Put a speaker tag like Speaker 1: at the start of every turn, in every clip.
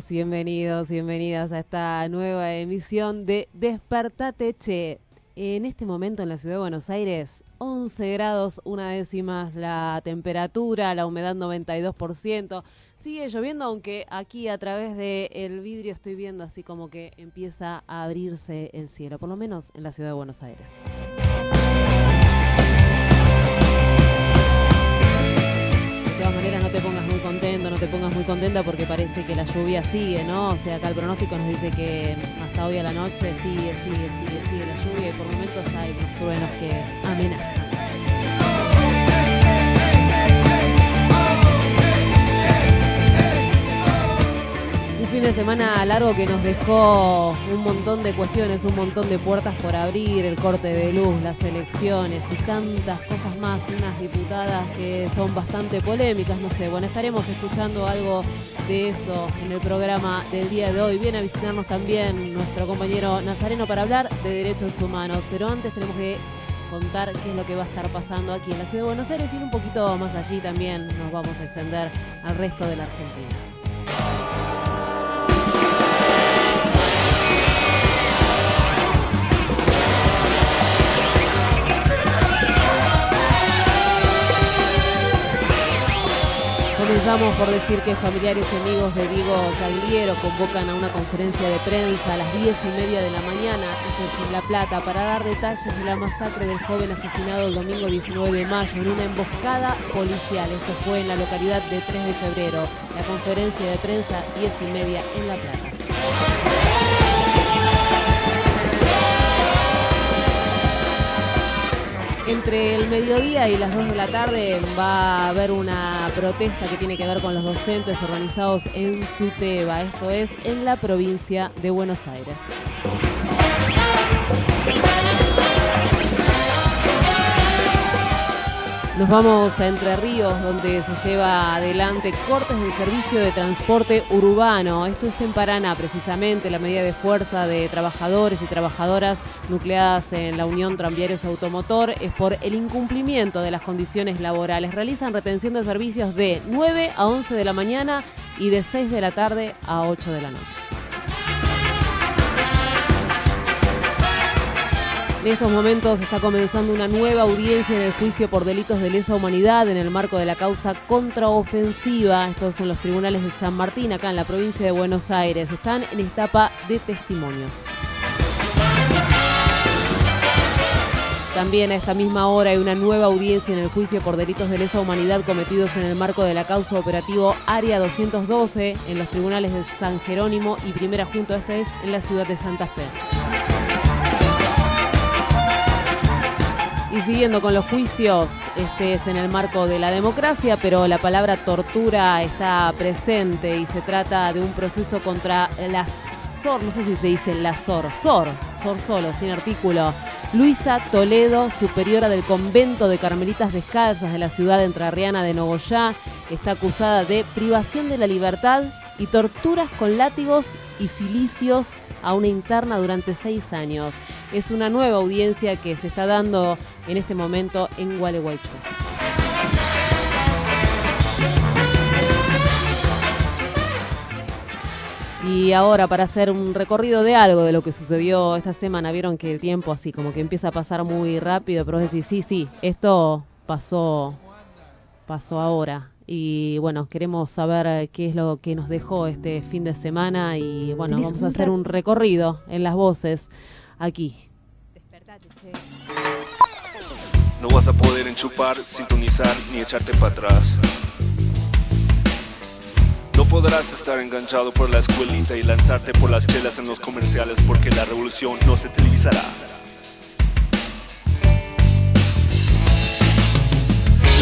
Speaker 1: Bienvenidos, bienvenidas a esta nueva emisión de Despertate Che. En este momento en la ciudad de Buenos Aires, 11 grados, una décima la temperatura, la humedad 92%. Sigue lloviendo, aunque aquí a través del vidrio estoy viendo así como que empieza a abrirse el cielo, por lo menos en la ciudad de Buenos Aires. Muy contenta porque parece que la lluvia sigue, ¿no? O sea, acá el pronóstico nos dice que hasta hoy a la noche sigue, sigue, sigue, sigue la lluvia y por momentos hay unos truenos que amenazan. Fin de semana largo que nos dejó un montón de cuestiones, un montón de puertas por abrir, el corte de luz, las elecciones y tantas cosas más, unas diputadas que son bastante polémicas, no sé, bueno, estaremos escuchando algo de eso en el programa del día de hoy. Viene a visitarnos también nuestro compañero Nazareno para hablar de derechos humanos, pero antes tenemos que contar qué es lo que va a estar pasando aquí en la ciudad de Buenos Aires y un poquito más allí también nos vamos a extender al resto de la Argentina. Comenzamos por decir que familiares y amigos de Diego Cagliero convocan a una conferencia de prensa a las 10 y media de la mañana, en La Plata, para dar detalles de la masacre del joven asesinado el domingo 19 de mayo en una emboscada policial. Esto fue en la localidad de 3 de febrero. La conferencia de prensa 10 y media en La Plata. Entre el mediodía y las 2 de la tarde va a haber una protesta que tiene que ver con los docentes organizados en Suteba, esto es en la provincia de Buenos Aires. Nos vamos a Entre Ríos, donde se lleva adelante cortes del servicio de transporte urbano. Esto es en Paraná, precisamente, la medida de fuerza de trabajadores y trabajadoras nucleadas en la Unión Tranviarios Automotor es por el incumplimiento de las condiciones laborales. Realizan retención de servicios de 9 a 11 de la mañana y de 6 de la tarde a 8 de la noche. En estos momentos está comenzando una nueva audiencia en el juicio por delitos de lesa humanidad en el marco de la causa contraofensiva. Estos son los tribunales de San Martín, acá en la provincia de Buenos Aires. Están en etapa de testimonios. También a esta misma hora hay una nueva audiencia en el juicio por delitos de lesa humanidad cometidos en el marco de la causa operativo Área 212 en los tribunales de San Jerónimo y Primera Junta, esta es en la ciudad de Santa Fe. Y siguiendo con los juicios, este es en el marco de la democracia, pero la palabra tortura está presente y se trata de un proceso contra las SOR, no sé si se dice la SOR, SOR, SOR solo, sin artículo. Luisa Toledo, superiora del convento de Carmelitas Descalzas de la ciudad entrerriana de Nogoyá, está acusada de privación de la libertad y torturas con látigos y silicios a una interna durante seis años. Es una nueva audiencia que se está dando en este momento en Gualeguaychú. Y ahora para hacer un recorrido de algo de lo que sucedió esta semana, vieron que el tiempo así como que empieza a pasar muy rápido, pero es decir, sí, sí, esto pasó, pasó ahora. Y bueno, queremos saber eh, qué es lo que nos dejó este fin de semana y bueno,
Speaker 2: ¿Tenés
Speaker 1: vamos a hacer un recorrido en las voces aquí.
Speaker 3: No vas a poder enchupar, sintonizar ni echarte para atrás. No podrás estar enganchado por la escuelita y lanzarte por las chelas en los comerciales porque la revolución no se televisará.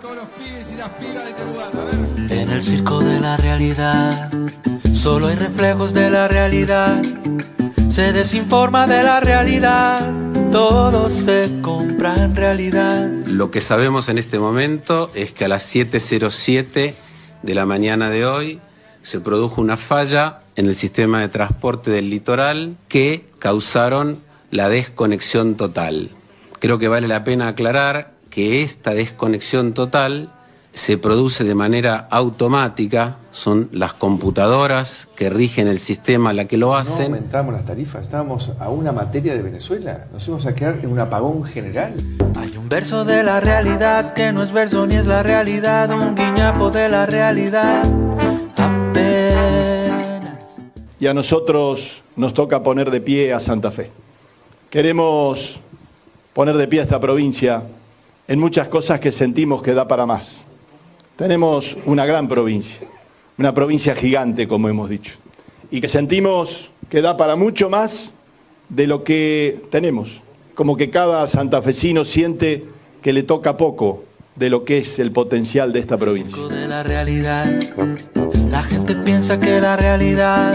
Speaker 4: Todos los pibes y las pibas de este lugar, a ver.
Speaker 5: En el circo de la realidad, solo hay reflejos de la realidad. Se desinforma de la realidad, todo se compra en realidad.
Speaker 6: Lo que sabemos en este momento es que a las 7.07 de la mañana de hoy se produjo una falla en el sistema de transporte del litoral que causaron la desconexión total. Creo que vale la pena aclarar que esta desconexión total se produce de manera automática, son las computadoras que rigen el sistema la que lo
Speaker 7: No
Speaker 6: hacen.
Speaker 7: aumentamos las tarifas, estábamos a una materia de Venezuela. Nos íbamos a quedar en un apagón general.
Speaker 5: Hay un verso de la realidad que no es verso ni es la realidad, un guiñapo de la realidad. Apenas.
Speaker 8: y a nosotros nos toca poner de pie a Santa Fe. Queremos poner de pie a esta provincia en muchas cosas que sentimos que da para más. Tenemos una gran provincia, una provincia gigante, como hemos dicho, y que sentimos que da para mucho más de lo que tenemos, como que cada santafesino siente que le toca poco de lo que es el potencial de esta provincia.
Speaker 5: La gente piensa que la realidad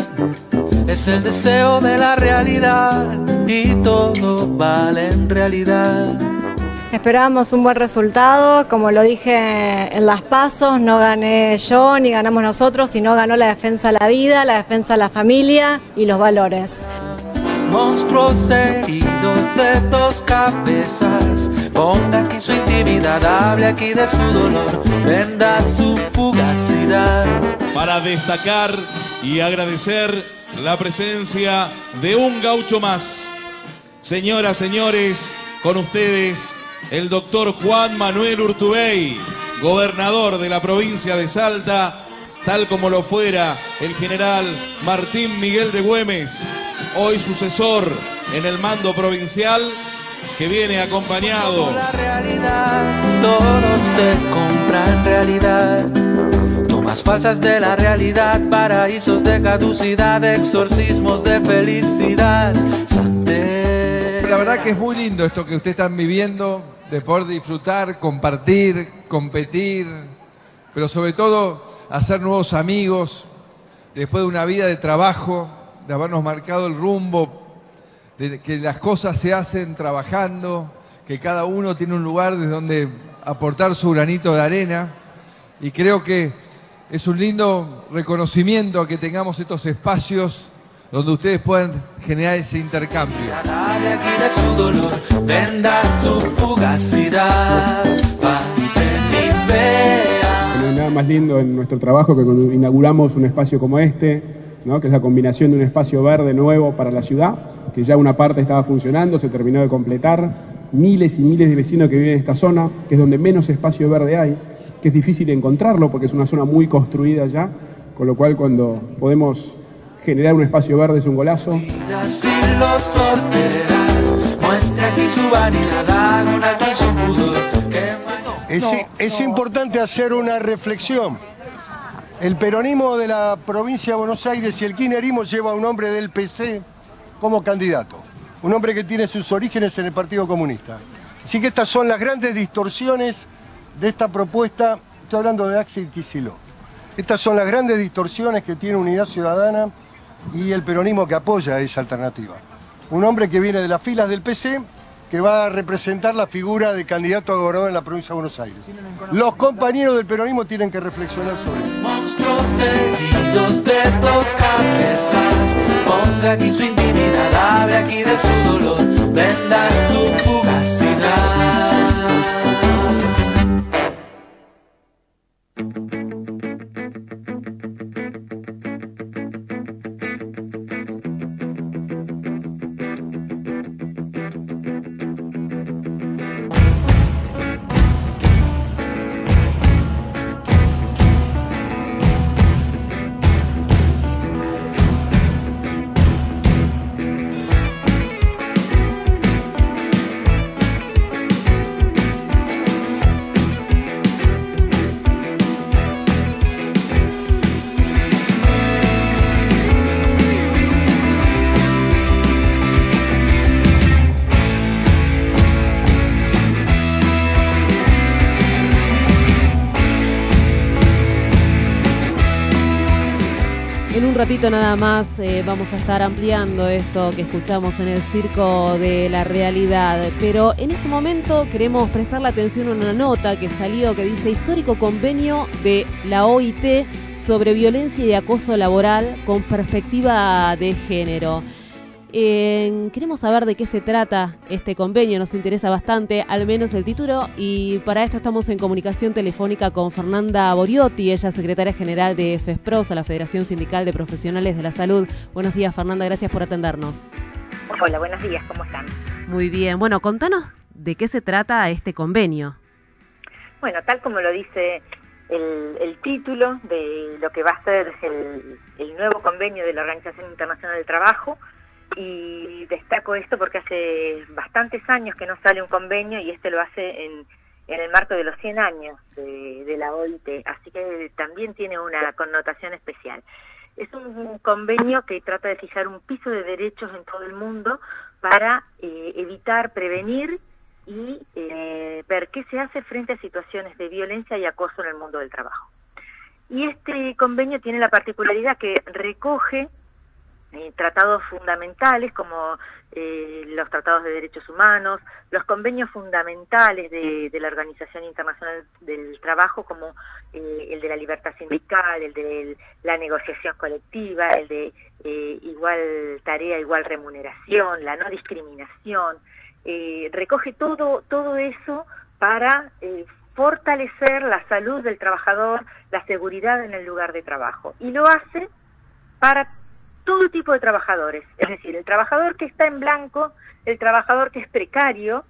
Speaker 5: es el deseo de la realidad y todo vale en realidad.
Speaker 9: Esperábamos un buen resultado, como lo dije en las pasos, no gané yo ni ganamos nosotros, sino ganó la defensa de la vida, la defensa de la familia y los valores.
Speaker 5: Monstruos heridos de dos cabezas. Ponga aquí su intimidad, hable aquí de su dolor, venda su fugacidad.
Speaker 10: para destacar y agradecer la presencia de un gaucho más. Señoras, señores, con ustedes el doctor Juan Manuel Urtubey, gobernador de la provincia de Salta, tal como lo fuera el general Martín Miguel de Güemes, hoy sucesor en el mando provincial, que viene acompañado
Speaker 5: La realidad, todo se compra en realidad. Tomas falsas de la realidad, paraísos de caducidad, exorcismos de felicidad. Sante.
Speaker 4: La verdad que es muy lindo esto que ustedes están viviendo, de poder disfrutar, compartir, competir, pero sobre todo hacer nuevos amigos, después de una vida de trabajo, de habernos marcado el rumbo, de que las cosas se hacen trabajando, que cada uno tiene un lugar desde donde aportar su granito de arena. Y creo que es un lindo reconocimiento que tengamos estos espacios donde ustedes puedan generar ese intercambio.
Speaker 5: Hable aquí de su dolor, venda su fugacidad. Pasen y vean.
Speaker 11: No hay nada más lindo en nuestro trabajo que cuando inauguramos un espacio como este, ¿no? que es la combinación de un espacio verde nuevo para la ciudad, que ya una parte estaba funcionando, se terminó de completar, miles y miles de vecinos que viven en esta zona, que es donde menos espacio verde hay, que es difícil encontrarlo porque es una zona muy construida ya, con lo cual cuando podemos generar un espacio verde es un golazo.
Speaker 12: Es importante hacer una reflexión. El peronismo de la provincia de Buenos Aires y el kirchnerismo lleva a un hombre del PC como candidato. Un hombre que tiene sus orígenes en el Partido Comunista. Así que estas son las grandes distorsiones de esta propuesta. Estoy hablando de Axel Kicillof. Estas son las grandes distorsiones que tiene Unidad Ciudadana y el peronismo que apoya esa alternativa. Un hombre que viene de las filas del PC, que va a representar la figura de candidato a gobernador en la provincia de Buenos Aires. Los compañeros del peronismo tienen que reflexionar sobre eso.
Speaker 5: Monstruos heridos de dos cabezas. Ponga aquí su intimidad, hable aquí de su dolor, venda su fugacidad.
Speaker 1: Ratito nada más eh, vamos a estar ampliando esto que escuchamos en el circo de la realidad, pero en este momento queremos prestarle atención a una nota que salió que dice histórico convenio de la OIT sobre violencia y acoso laboral con perspectiva de género. Eh, queremos saber de qué se trata este convenio, nos interesa bastante, al menos el título, y para esto estamos en comunicación telefónica con Fernanda Boriotti, ella es secretaria general de FESPROS, la Federación Sindical de Profesionales de la Salud. Buenos días, Fernanda, gracias por atendernos.
Speaker 13: Hola, buenos días, ¿cómo están?
Speaker 1: Muy bien, bueno, contanos de qué se trata este convenio.
Speaker 13: Bueno, tal como lo dice el, el título de lo que va a ser el, el nuevo convenio de la Organización Internacional del Trabajo, y destaco esto porque hace bastantes años que no sale un convenio y este lo hace en, en el marco de los 100 años de, de, la OIT, así que también tiene una connotación especial. Es un convenio que trata de fijar un piso de derechos en todo el mundo para eh, evitar, prevenir y eh, ver qué se hace frente a situaciones de violencia y acoso en el mundo del trabajo. Y este convenio tiene la particularidad que recoge eh, tratados fundamentales como eh, los tratados de derechos humanos, los convenios fundamentales de, la Organización Internacional del Trabajo como eh, el de la libertad sindical, el de la negociación colectiva, el de eh, igual tarea, igual remuneración, la no discriminación, recoge todo, todo eso para fortalecer la salud del trabajador, la seguridad en el lugar de trabajo. Y lo hace para todo tipo de trabajadores, es decir, el trabajador que está en blanco, el trabajador que es precario,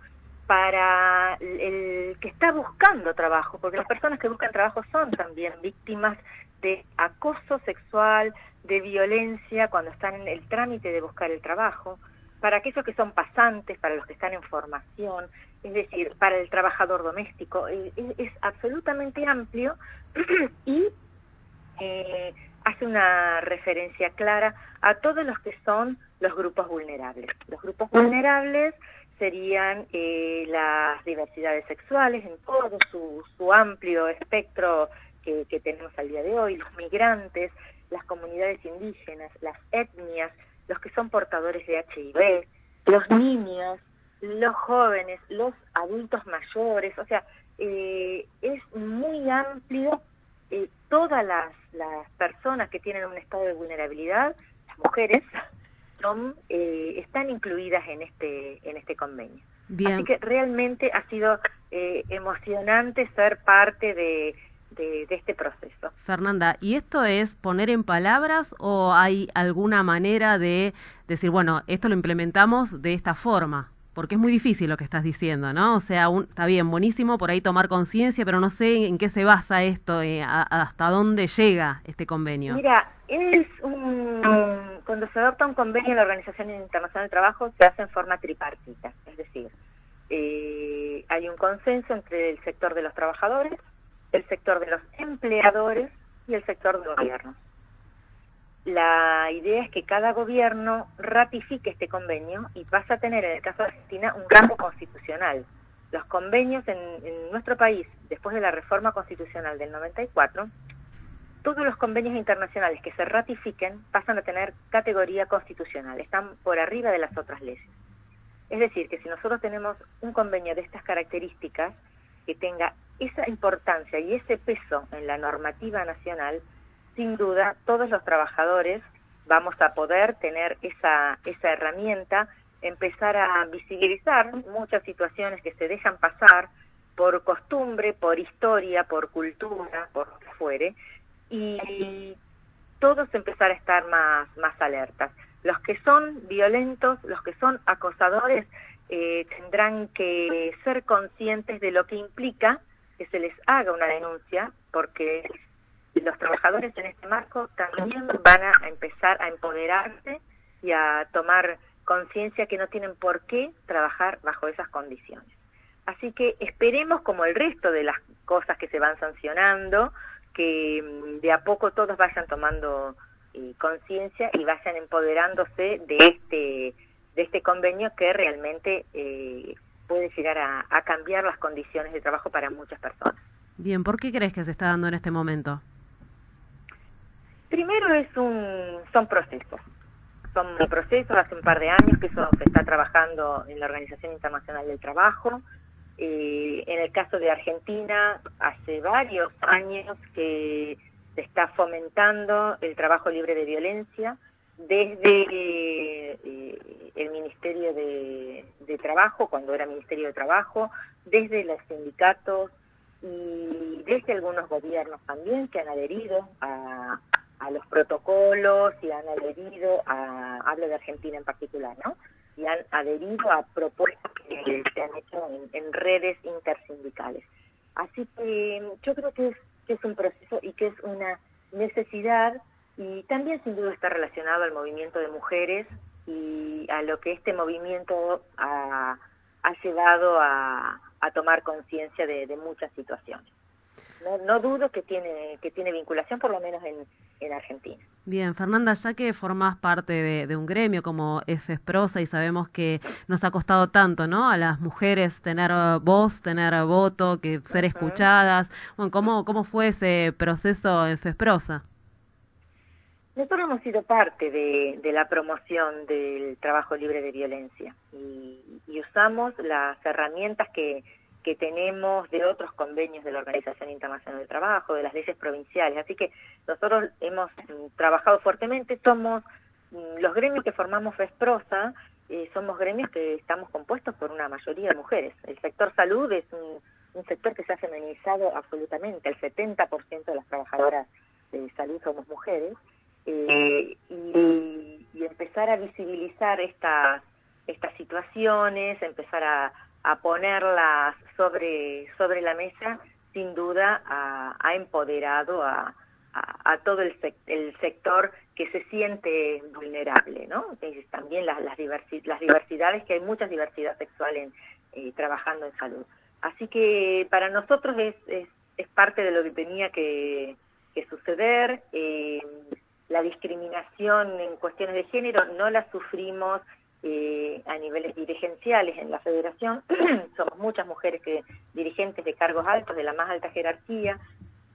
Speaker 13: para el que está buscando trabajo, porque las personas que buscan trabajo son también víctimas de acoso sexual, de violencia cuando están en el trámite de buscar el trabajo, para aquellos que son pasantes, para los que están en formación, es decir, para el trabajador doméstico, es, es absolutamente amplio y eh, hace una referencia clara a todos los que son los grupos vulnerables. Los grupos vulnerables serían eh, las diversidades sexuales en todo su, su amplio espectro que, que, tenemos al día de hoy, los migrantes, las comunidades indígenas, las etnias, los que son portadores de HIV, los niños, los jóvenes, los adultos mayores, o sea, eh, es muy amplio eh, todas las, las, personas que tienen un estado de vulnerabilidad, las mujeres, son, eh, están incluidas en este, en este convenio.
Speaker 1: Bien.
Speaker 13: Así que realmente ha sido eh, emocionante ser parte de, de, de, este proceso.
Speaker 1: Fernanda, ¿y esto es poner en palabras o hay alguna manera de decir, bueno, esto lo implementamos de esta forma? Porque es muy difícil lo que estás diciendo, ¿no? O sea, un, está bien, buenísimo por ahí tomar conciencia, pero no sé en qué se basa esto, eh, hasta dónde llega este convenio.
Speaker 13: Mira, es un, cuando se adopta un convenio en la Organización Internacional del Trabajo se hace en forma tripartita, es decir, eh, hay un consenso entre el sector de los trabajadores, el sector de los empleadores y el sector del gobierno la idea es que cada gobierno ratifique este convenio y pasa a tener, en el caso de Argentina, un rango constitucional. Los convenios en, en, nuestro país, después de la reforma constitucional del 94, todos los convenios internacionales que se ratifiquen pasan a tener categoría constitucional, están por arriba de las otras leyes. Es decir, que si nosotros tenemos un convenio de estas características, que tenga esa importancia y ese peso en la normativa nacional, sin duda todos los trabajadores vamos a poder tener esa, esa herramienta, empezar a visibilizar muchas situaciones que se dejan pasar por costumbre, por historia, por cultura, por lo que fuere, y todos empezar a estar más, más alertas. Los que son violentos, los que son acosadores, eh, tendrán que ser conscientes de lo que implica que se les haga una denuncia, porque los trabajadores en este marco también van a empezar a empoderarse y a tomar conciencia que no tienen por qué trabajar bajo esas condiciones. Así que esperemos, como el resto de las cosas que se van sancionando, que mm, de a poco todos vayan tomando eh, conciencia y vayan empoderándose de este de este convenio que realmente eh, puede llegar a, a, cambiar las condiciones de trabajo para muchas personas.
Speaker 1: Bien, ¿por qué crees que se está dando en este momento?
Speaker 13: Primero es un, son procesos, son procesos hace un par de años que eso se está trabajando en la Organización Internacional del Trabajo. Eh, en el caso de Argentina, hace varios años que se está fomentando el trabajo libre de violencia desde eh, el Ministerio de, Trabajo, cuando era Ministerio de Trabajo, desde los sindicatos y desde algunos gobiernos también que han adherido a, los protocolos y han adherido a, hablo de Argentina en particular, ¿no? Y han adherido a propuestas que se han hecho en, redes intersindicales. Así que yo creo que es, que es un proceso y que es una necesidad y también sin duda está relacionado al movimiento de mujeres y a lo que este movimiento ha, llevado a, tomar conciencia de, muchas situaciones. No, dudo que tiene, que tiene vinculación, por lo menos en, en Argentina.
Speaker 1: Bien, Fernanda, ya que formás parte de, un gremio como FESPROSA y sabemos que nos ha costado tanto, ¿no? A las mujeres tener voz, tener voto, que ser escuchadas. Bueno, ¿cómo, cómo fue ese proceso en FESPROSA?
Speaker 13: Nosotros hemos sido parte de, la promoción del trabajo libre de violencia y, usamos las herramientas que, tenemos de otros convenios de la Organización Internacional del Trabajo, de las leyes provinciales. Así que nosotros hemos mm, trabajado fuertemente, somos mm, los gremios que formamos FESPROSA, eh, somos gremios que estamos compuestos por una mayoría de mujeres. El sector salud es un, sector que se ha feminizado absolutamente, el 70% de las trabajadoras de salud somos mujeres eh, y, empezar a visibilizar estas, estas situaciones, empezar a, a ponerlas sobre, sobre la mesa, sin duda ha, empoderado a, todo el, el, sector que se siente vulnerable, ¿no? también las, las, las diversidades, que hay mucha diversidad sexual en, eh, trabajando en salud. Así que para nosotros es, es, es parte de lo que tenía que, que suceder. Eh, la discriminación en cuestiones de género no la sufrimos eh, a niveles dirigenciales en la federación. Somos muchas mujeres que dirigentes de cargos altos, de la más alta jerarquía,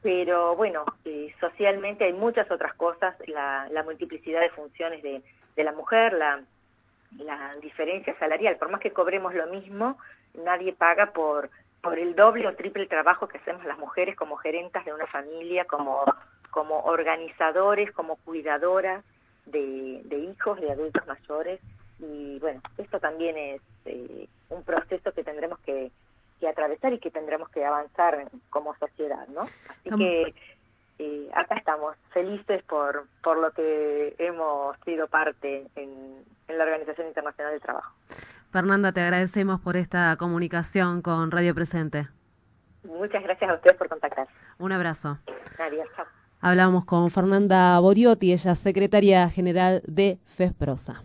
Speaker 13: pero bueno, eh, socialmente hay muchas otras cosas, la, multiplicidad de funciones de, la mujer, la, la diferencia salarial, por más que cobremos lo mismo, nadie paga por por el doble o triple trabajo que hacemos las mujeres como gerentas de una familia, como como organizadores, como cuidadoras de, hijos, de adultos mayores. Y bueno, esto también es eh, un proceso que tendremos que, atravesar y que tendremos que avanzar como sociedad, ¿no? Así que eh, acá estamos felices por, por lo que hemos sido parte en, en la Organización Internacional del Trabajo.
Speaker 1: Fernanda, te agradecemos por esta comunicación con Radio Presente.
Speaker 13: Muchas gracias a ustedes por contactar.
Speaker 1: Un abrazo.
Speaker 13: Adiós, chao.
Speaker 1: Hablamos con Fernanda Boriotti, ella es secretaria general de FESPROSA.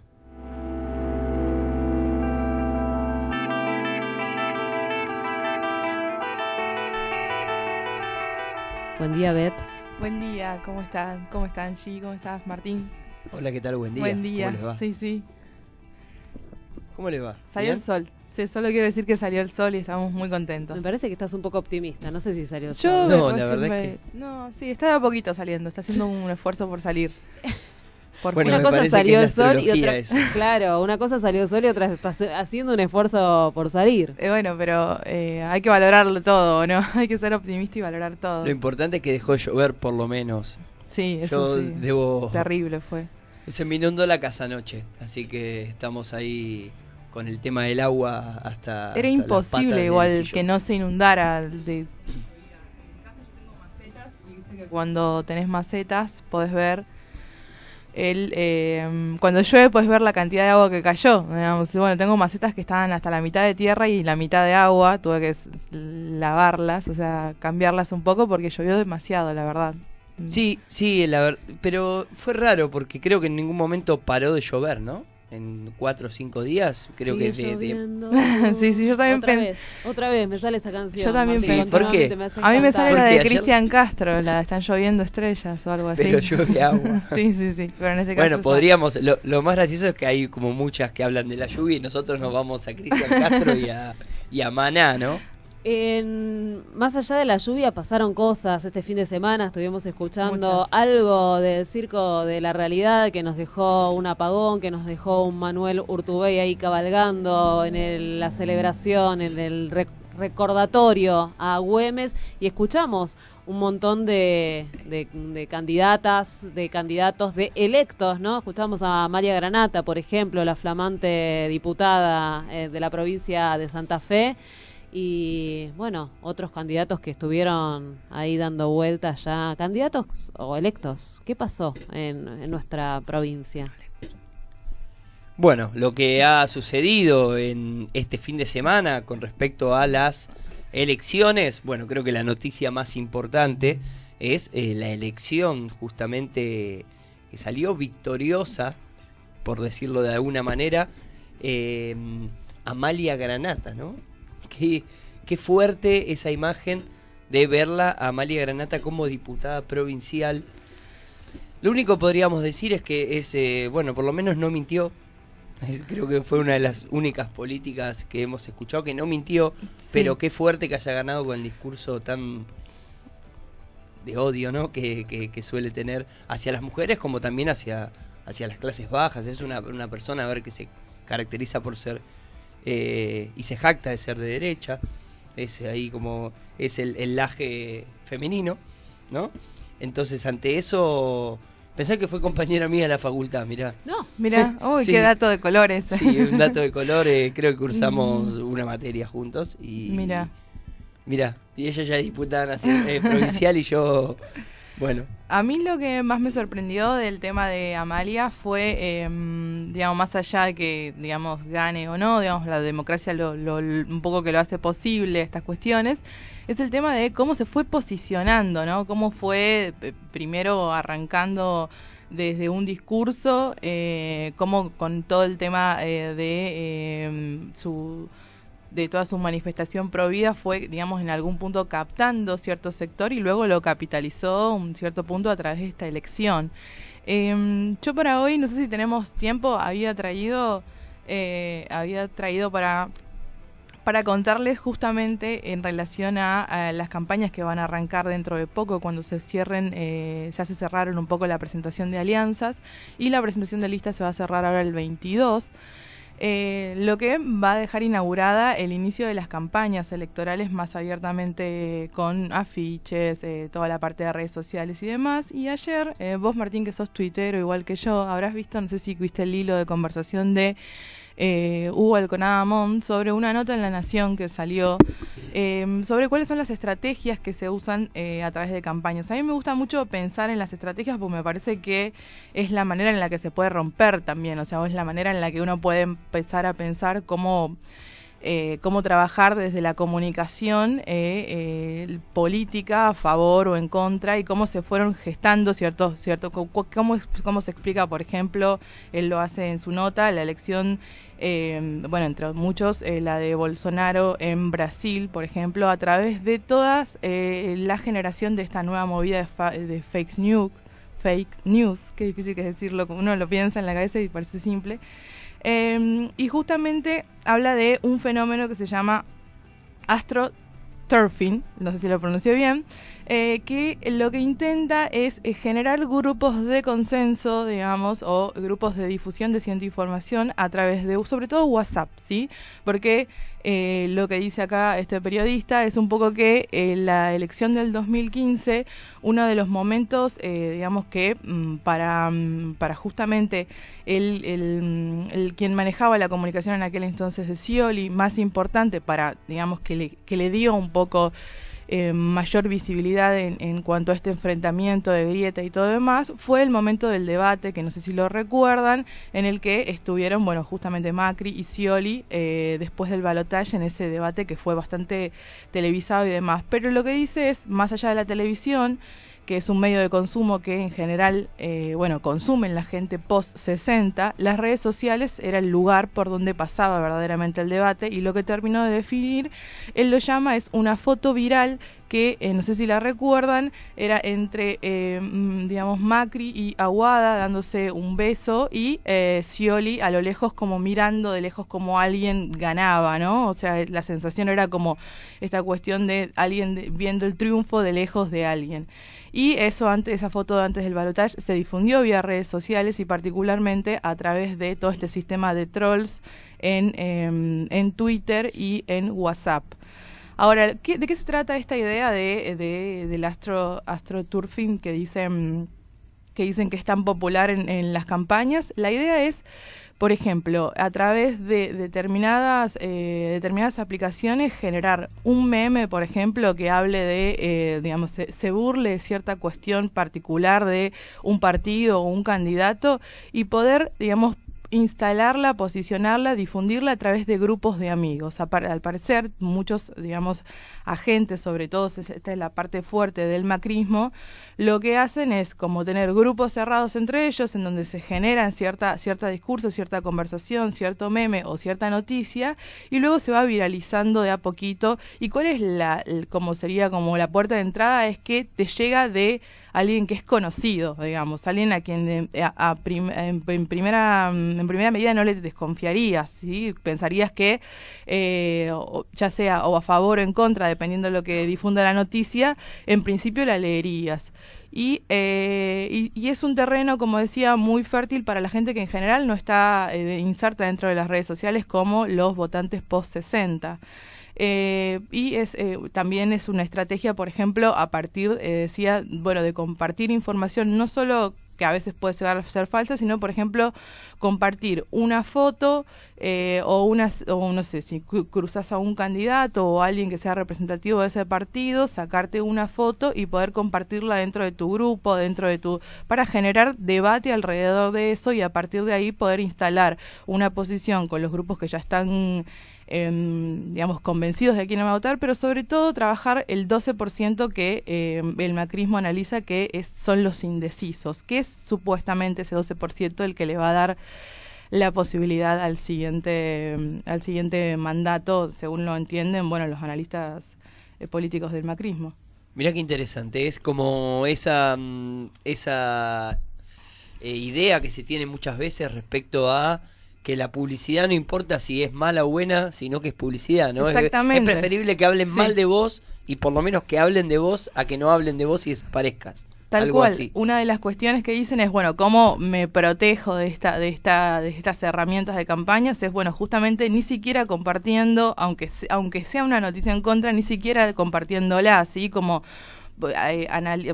Speaker 1: Buen día, Beth.
Speaker 14: Buen día, ¿cómo están? ¿Cómo están, Angie? ¿Cómo estás, Martín?
Speaker 15: Hola, ¿qué tal? Buen día.
Speaker 14: Buen día.
Speaker 15: ¿Cómo les va?
Speaker 14: Sí, sí.
Speaker 15: ¿Cómo les va?
Speaker 14: Salió el sol. Sí, solo quiero decir que salió el sol y estamos muy contentos.
Speaker 1: Me parece que estás un poco optimista. No sé si salió el
Speaker 14: sol.
Speaker 15: no, la verdad es que...
Speaker 14: No, sí, está de a poquito saliendo. Está haciendo un esfuerzo por salir. Por
Speaker 15: Bueno,
Speaker 1: una cosa salió el sol y otra.
Speaker 15: eso.
Speaker 1: Claro, una cosa salió el sol y otra está haciendo un esfuerzo por salir.
Speaker 14: Eh, bueno, pero eh, hay que valorarlo todo, ¿no? hay que ser optimista y valorar todo.
Speaker 15: Lo importante es que dejó de llover por lo menos.
Speaker 14: Sí, eso
Speaker 15: Yo
Speaker 14: sí.
Speaker 15: debo...
Speaker 14: Terrible fue.
Speaker 15: Se me inundó la casa anoche, así que estamos ahí con el tema del agua hasta... hasta
Speaker 14: Era
Speaker 15: las patas
Speaker 14: imposible
Speaker 15: del
Speaker 14: igual que no se inundara. De... Cuando tenés macetas podés ver el eh, cuando llueve puedes ver la cantidad de agua que cayó. Digamos, bueno, tengo macetas que estaban hasta la mitad de tierra y la mitad de agua. Tuve que lavarlas, o sea, cambiarlas un poco porque llovió demasiado, la verdad.
Speaker 15: Sí, sí, la ver- pero fue raro porque creo que en ningún momento paró de llover, ¿no? En cuatro o cinco días, creo
Speaker 1: Sigue
Speaker 15: que de- de.
Speaker 14: Sí, sí, yo también
Speaker 1: Otra
Speaker 14: pen-
Speaker 1: vez, otra vez me sale esa canción.
Speaker 14: Yo también pensé.
Speaker 15: ¿por qué?
Speaker 14: A mí me sale la de Cristian Castro, la de Están lloviendo estrellas o algo así.
Speaker 15: Pero llueve agua.
Speaker 14: sí, sí, sí. Pero en este caso.
Speaker 15: Bueno, podríamos. Lo, lo más gracioso es que hay como muchas que hablan de la lluvia y nosotros nos vamos a Cristian Castro y a, y a Maná, ¿no?
Speaker 1: En- más allá de la lluvia pasaron cosas. Este fin de semana estuvimos escuchando
Speaker 14: Muchas.
Speaker 1: algo del circo de la realidad que nos dejó un apagón, que nos dejó un Manuel Urtubey ahí cabalgando en el- la celebración, en el rec- recordatorio a Güemes y escuchamos un montón de, de- de candidatas, de candidatos, de electos, ¿no? Escuchamos a María Granata, por ejemplo, la flamante diputada eh, de la provincia de Santa Fe y bueno, otros candidatos que estuvieron ahí dando vueltas ya, candidatos o electos, ¿qué pasó en, en nuestra provincia?
Speaker 15: Bueno, lo que ha sucedido en este fin de semana con respecto a las elecciones, bueno, creo que la noticia más importante es eh, la elección justamente que salió victoriosa, por decirlo de alguna manera, eh, Amalia Granata, ¿no? Qué, qué fuerte esa imagen de verla a Amalia Granata como diputada provincial. Lo único que podríamos decir es que es, eh, bueno, por lo menos no mintió. Creo que fue una de las únicas políticas que hemos escuchado que no mintió,
Speaker 14: Sí.
Speaker 15: pero qué fuerte que haya ganado con el discurso tan de odio, ¿no? Que, que- que suele tener hacia las mujeres como también hacia, hacia las clases bajas. Es una, una persona, a ver, que se caracteriza por ser eh, y se jacta de ser de derecha. Es ahí como es el, el laje femenino, ¿no? Entonces, ante eso, pensé que fue compañera mía de la facultad, mirá.
Speaker 1: No,
Speaker 14: Mira, uy,
Speaker 15: Sí.
Speaker 14: qué dato de colores.
Speaker 15: Sí, un dato de color, eh, creo que cursamos una materia juntos y...
Speaker 14: Mira.
Speaker 15: Mira, y ella ya diputada nacional, eh, provincial y yo, bueno,
Speaker 14: A mí lo que más me sorprendió del tema de Amalia fue, em, digamos, más allá de que, digamos, gane o no, digamos, la democracia lo, lo- un poco que lo hace posible estas cuestiones, es el tema de cómo se fue posicionando, ¿no? Cómo fue eh, primero arrancando desde un discurso, eh, cómo con todo el tema eh, de em, su de toda su manifestación pro vida fue, digamos, en algún punto captando cierto sector y luego lo capitalizó un cierto punto a través de esta elección. Em, yo para hoy, no sé si tenemos tiempo, había traído, eh, había traído para para contarles justamente en relación a, a las campañas que van a arrancar dentro de poco, cuando se cierren, eh, ya se cerraron un poco la presentación de alianzas y la presentación de listas se va a cerrar ahora el 22. Eh, lo que va a dejar inaugurada el inicio de las campañas electorales más abiertamente con afiches, eh, toda la parte de redes sociales y demás. Y ayer, eh, vos Martín, que sos tuitero igual que yo, habrás visto, no sé si viste el hilo de conversación de eh, Hugo Alconada sobre una nota en La Nación que salió eh, sobre cuáles son las estrategias que se usan eh, a través de campañas. A mí me gusta mucho pensar en las estrategias porque me parece que es la manera en la que se puede romper también, o sea, es la manera en la que uno puede empezar a pensar cómo eh, cómo trabajar desde la comunicación eh, eh, política a favor o en contra y cómo se fueron gestando ciertos, cierto, cómo, cómo se explica, por ejemplo, él lo hace en su nota, la elección, eh, bueno, entre muchos, eh, la de Bolsonaro en Brasil, por ejemplo, a través de todas eh, la generación de esta nueva movida de, fa- de fake news, fake news, qué difícil que es decirlo, uno lo piensa en la cabeza y parece simple. Eh, y justamente habla de un fenómeno que se llama astro Turfin, no sé si lo pronuncio bien, eh, que lo que intenta es eh, generar grupos de consenso, digamos, o grupos de difusión de ciencia e información a través de, sobre todo WhatsApp, ¿sí? Porque eh, lo que dice acá este periodista es un poco que la elección del 2015, uno de los momentos, digamos que mm, para, mm, para justamente el, mm, el, quien manejaba la comunicación en aquel entonces de Scioli, más importante para, digamos, que le, que le dio un poco eh, mayor visibilidad en, en, cuanto a este enfrentamiento de grieta y todo demás, fue el momento del debate, que no sé si lo recuerdan, en el que estuvieron, bueno, justamente Macri y Scioli eh, después del balotaje en ese debate que fue bastante televisado y demás. Pero lo que dice es, más allá de la televisión, que es un medio de consumo que en general, eh, bueno, consumen la gente post 60, las redes sociales era el lugar por donde pasaba verdaderamente el debate y lo que terminó de definir, él lo llama, es una foto viral que, eh, no sé si la recuerdan, era entre, eh, mm, digamos, Macri y Aguada dándose un beso y eh, a lo lejos como mirando de lejos como alguien ganaba, ¿no? O sea, la sensación era como esta cuestión de alguien viendo el triunfo de lejos de alguien. Y eso antes, esa foto antes del balotaje se difundió vía redes sociales y particularmente a través de todo este sistema de trolls en, em, en Twitter y en WhatsApp. Ahora, ¿de qué se trata esta idea de, de del astro, astroturfing que dicen que dicen que es tan popular en, en las campañas? La idea es por ejemplo, a través de determinadas, eh, determinadas aplicaciones generar un meme, por ejemplo, que hable de, eh, digamos, se, se, burle de cierta cuestión particular de un partido o un candidato y poder, digamos, instalarla, posicionarla, difundirla a través de grupos de amigos. Al parecer, muchos, digamos, agentes, sobre todo esta es la parte fuerte del macrismo, lo que hacen es como tener grupos cerrados entre ellos en donde se generan cierta, cierta discurso, cierta conversación, cierto meme o cierta noticia y luego se va viralizando de a poquito. ¿Y cuál es la, como sería como la puerta de entrada? Es que te llega de alguien que es conocido, digamos, alguien a quien en, primera, en primera medida no le desconfiarías, ¿sí? pensarías que eh, ya sea o a favor o en contra, dependiendo de lo que difunda la noticia, en principio la leerías. Eh, y, y, es un terreno, como decía, muy fértil para la gente que en general no está eh, inserta dentro de las redes sociales como los votantes post-60. Eh, y es, eh, también es una estrategia, por ejemplo, a partir, decía, bueno, de compartir información no solo que a veces puede llegar a ser falsa, sino, por ejemplo, compartir una foto eh, o, una, o no sé, si cruzas a un candidato o alguien que sea representativo de ese partido, sacarte una foto y poder compartirla dentro de tu grupo, dentro de tu... para generar debate alrededor de eso y a partir de ahí poder instalar una posición con los grupos que ya están Em, digamos, convencidos de quién va a votar, pero sobre todo trabajar el 12% que em, el macrismo analiza que son los indecisos, que es supuestamente ese 12% el que le va a dar la posibilidad al siguiente, em, al siguiente mandato, según lo entienden, bueno, los analistas eh, políticos del macrismo.
Speaker 15: Mira qué interesante, es como esa, mm, esa eh, idea que se tiene muchas veces respecto a que la publicidad no importa si es mala o buena, sino que es publicidad, ¿no?
Speaker 14: Exactamente.
Speaker 15: Es, preferible que hablen mal de vos y por lo menos que hablen de vos a que no hablen de vos y desaparezcas.
Speaker 14: Tal cual. Una de las cuestiones que dicen es, bueno, cómo me protejo de esta, de esta, de estas herramientas de campañas, es bueno, justamente ni siquiera compartiendo, aunque aunque sea una noticia en contra, ni siquiera compartiéndola, así como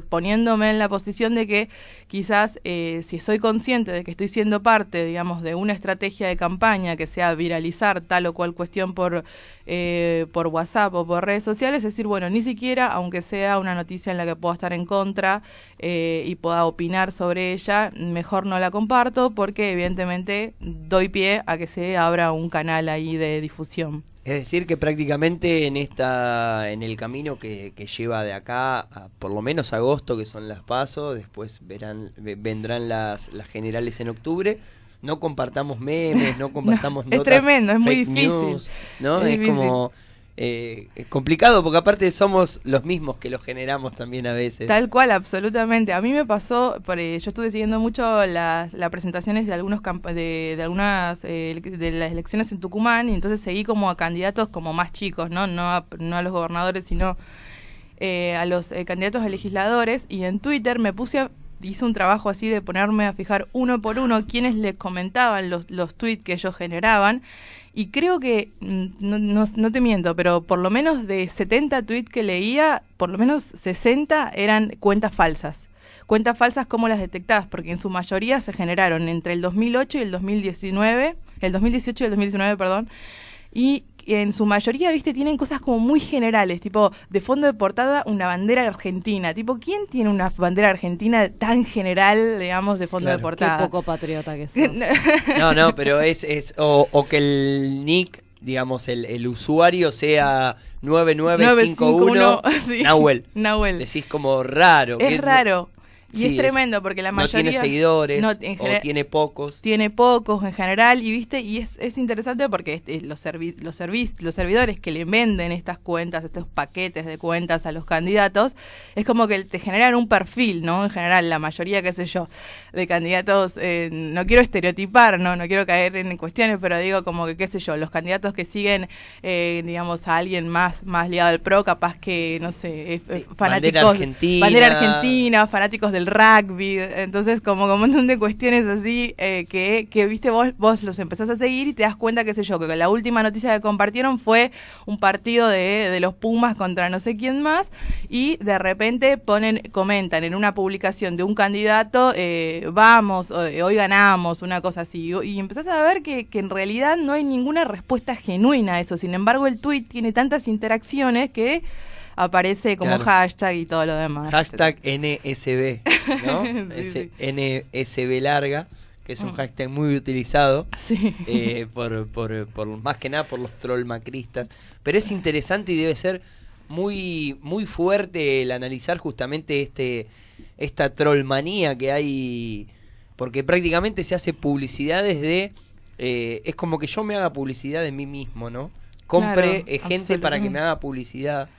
Speaker 14: poniéndome en la posición de que quizás eh, si soy consciente de que estoy siendo parte, digamos, de una estrategia de campaña que sea viralizar tal o cual cuestión por, eh, por WhatsApp o por redes sociales, es decir, bueno, ni siquiera, aunque sea una noticia en la que pueda estar en contra y pueda opinar sobre ella, mejor no la comparto porque evidentemente doy pie a que se abra un canal ahí de difusión.
Speaker 15: Es decir, que prácticamente en esta, en el camino que, que lleva de acá a por lo menos agosto, que son las pasos, después verán, vendrán las, las generales en octubre. No compartamos memes, no compartamos
Speaker 14: Es tremendo, es muy difícil.
Speaker 15: ¿no? Es, como eh, complicado porque aparte somos los mismos que lo generamos también a veces.
Speaker 14: Tal cual, absolutamente. A mí me pasó, por, eh, yo estuve siguiendo mucho las, las presentaciones de algunos de, de algunas eh, de las elecciones en Tucumán y entonces seguí como a candidatos como más chicos, no no a, no a los gobernadores, sino eh, a los eh, candidatos a legisladores y en Twitter me puse a hice un trabajo así de ponerme a fijar uno por uno quienes les comentaban los, los tweets que ellos generaban y creo que, mm, no, no, no te miento, pero por lo menos de 70 tweets que leía, por lo menos 60 eran cuentas falsas. Cuentas falsas, ¿cómo las detectabas? Porque en su mayoría se generaron entre el 2008 y el 2019, el 2018 y el 2019, perdón, y en su mayoría, viste, tienen cosas como muy generales, tipo de fondo de portada una bandera argentina, tipo, ¿quién tiene una bandera argentina tan general, digamos, de fondo
Speaker 15: Claro.
Speaker 14: de portada?
Speaker 1: Qué poco patriota que sos.
Speaker 15: No, no, pero es, es o, o que el nick, digamos, el, el usuario sea 9951
Speaker 14: 951, sí.
Speaker 15: Nahuel.
Speaker 14: Nahuel.
Speaker 15: Decís como raro. que
Speaker 14: Es
Speaker 15: no-
Speaker 14: raro. Y
Speaker 15: Sí,
Speaker 14: es tremendo porque la
Speaker 15: no
Speaker 14: mayoría...
Speaker 15: tiene seguidores
Speaker 14: no,
Speaker 15: o tiene pocos.
Speaker 14: tiene pocos en general y viste y es, es interesante porque este, los servi- los servi- los servidores que le venden estas cuentas estos paquetes de cuentas a los candidatos es como que te generan un perfil no en general la mayoría qué sé yo de candidatos eh, no quiero estereotipar no no quiero caer en cuestiones pero digo como que qué sé yo los candidatos que siguen eh, digamos a alguien más más ligado al pro capaz que no sé es fanáticos
Speaker 15: bandera argentina.
Speaker 14: bandera argentina fanáticos del rugby, entonces como, un montón de cuestiones así eh, que, que viste vos, vos los empezás a seguir y te das cuenta, qué sé yo, que la última noticia que compartieron fue un partido de, de los Pumas contra no sé quién más y de repente ponen, comentan en una publicación de un candidato, eh, vamos, eh, hoy ganamos, una cosa así, y empezás a ver que, que en realidad no hay ninguna respuesta genuina a eso, sin embargo el tweet tiene tantas interacciones que aparece como
Speaker 15: Claro.
Speaker 14: hashtag y todo lo demás.
Speaker 15: Hashtag NSB, ¿no?
Speaker 14: Sí.
Speaker 15: NSB larga, que es un
Speaker 14: Mm.
Speaker 15: hashtag muy utilizado
Speaker 14: Sí.
Speaker 15: eh, por, por, por más que nada por los troll macristas. Pero es interesante y debe ser muy, muy fuerte el analizar justamente este esta trollmanía que hay, porque prácticamente se hace publicidad desde... eh, es como que yo me haga publicidad de mí mismo, ¿no? Compre
Speaker 14: Claro,
Speaker 15: eh, gente para que me haga publicidad.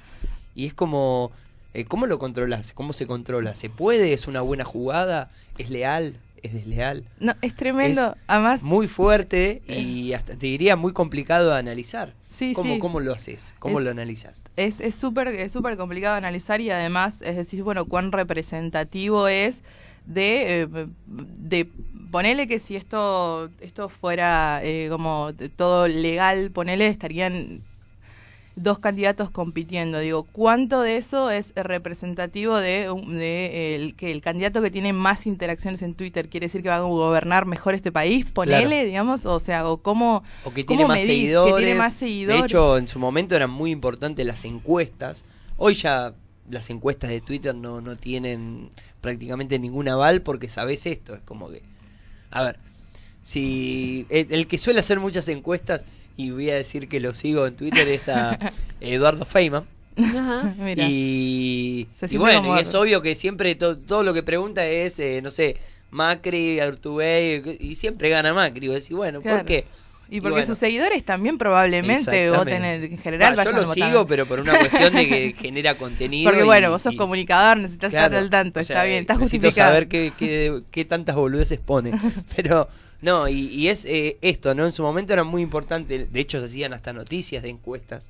Speaker 15: Y es como, eh, ¿cómo lo controlas? ¿Cómo se controla? ¿Se puede? ¿Es una buena jugada? ¿Es leal? ¿Es desleal?
Speaker 14: No, es tremendo.
Speaker 15: Es
Speaker 14: Además,
Speaker 15: Muy fuerte y hasta te diría muy complicado de analizar.
Speaker 14: Sí,
Speaker 15: ¿Cómo,
Speaker 14: sí.
Speaker 15: ¿Cómo lo haces? ¿Cómo
Speaker 14: Es-
Speaker 15: lo analizas?
Speaker 14: es es súper es súper complicado de analizar y además es decir bueno cuán representativo es de eh, de ponele que si esto esto fuera eh, como todo legal ponele estarían dos candidatos compitiendo digo cuánto de eso es representativo de, de el que el candidato que tiene más interacciones en Twitter quiere decir que va a gobernar mejor este país ponele
Speaker 15: Claro.
Speaker 14: digamos o sea o cómo
Speaker 15: O que
Speaker 14: cómo
Speaker 15: tiene más
Speaker 14: medís que
Speaker 15: seguidores.
Speaker 14: tiene más seguidores
Speaker 15: De hecho, en su momento eran muy importantes las encuestas. Hoy ya las encuestas de Twitter no, no tienen prácticamente ningún aval porque sabes esto. Es como que. A ver, si. El, el que suele hacer muchas encuestas, y voy a decir que lo sigo en Twitter, es a Eduardo Feynman.
Speaker 14: Ajá, mira.
Speaker 15: Y, y bueno,
Speaker 14: como-
Speaker 15: y es obvio que siempre to- todo lo que pregunta es, eh, no sé, Macri, Artubey, y siempre gana Macri. Vos decís, bueno,
Speaker 14: Claro.
Speaker 15: ¿por qué?
Speaker 14: Y porque
Speaker 15: bueno.
Speaker 14: sus seguidores también probablemente voten en general.
Speaker 15: Yo lo sigo, pero por una cuestión de que genera contenido.
Speaker 14: Porque
Speaker 15: y-
Speaker 14: bueno, vos sos
Speaker 15: y-
Speaker 14: comunicador, necesitas
Speaker 15: claro,
Speaker 14: estar al tanto,
Speaker 15: o
Speaker 14: está bien, estás
Speaker 15: necesito
Speaker 14: justificado.
Speaker 15: saber qué, qué, qué tantas boludeces pone. Pero, no, y, y es eh, esto, ¿no? En su momento era muy importante, de hecho se hacían hasta noticias de encuestas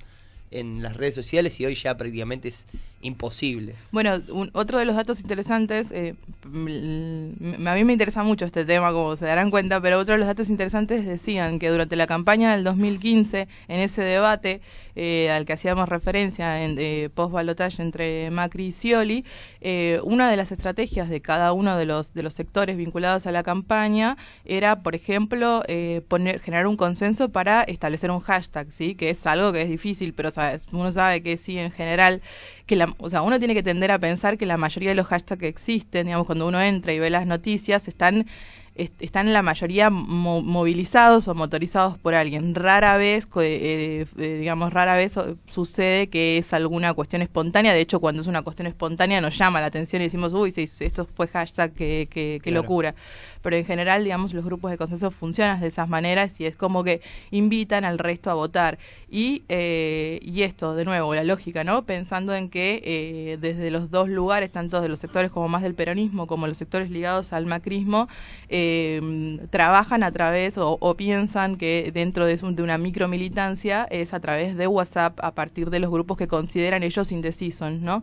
Speaker 15: en las redes sociales y hoy ya prácticamente es imposible.
Speaker 14: Bueno, un- otro de los datos interesantes, eh, a mí me interesa mucho este tema, como se darán cuenta, pero otro de los datos interesantes decían que durante la campaña del 2015, en ese debate eh, al que hacíamos referencia en eh, post-balotage entre Macri y Scioli, eh, una de las estrategias de cada uno de los, de los sectores vinculados a la campaña era, por ejemplo, eh, poner, generar un consenso para establecer un hashtag, ¿sí? que es algo que es difícil, pero sabes, uno sabe que sí, en general, que la, o sea, uno tiene que tender a pensar que la mayoría de los hashtags que existen, digamos, cuando uno entra y ve las noticias, están est- están la mayoría mo- movilizados o motorizados por alguien. Rara vez, co- eh, eh, digamos, rara vez sucede que es alguna cuestión espontánea. De hecho, cuando es una cuestión espontánea nos llama la atención y decimos, uy, sí, esto fue hashtag, qué, qué- qué
Speaker 15: Claro.
Speaker 14: locura. Pero en general, digamos, los grupos de consenso funcionan de esas maneras y es como que invitan al resto a votar. Y, eh, y esto, de nuevo, la lógica, ¿no? Pensando en que eh, desde los dos lugares, tanto de los sectores como más del peronismo, como los sectores ligados al macrismo, eh, trabajan a través o, o piensan que dentro de, su- de una micromilitancia es a través de WhatsApp a partir de los grupos que consideran ellos indecisos, ¿no?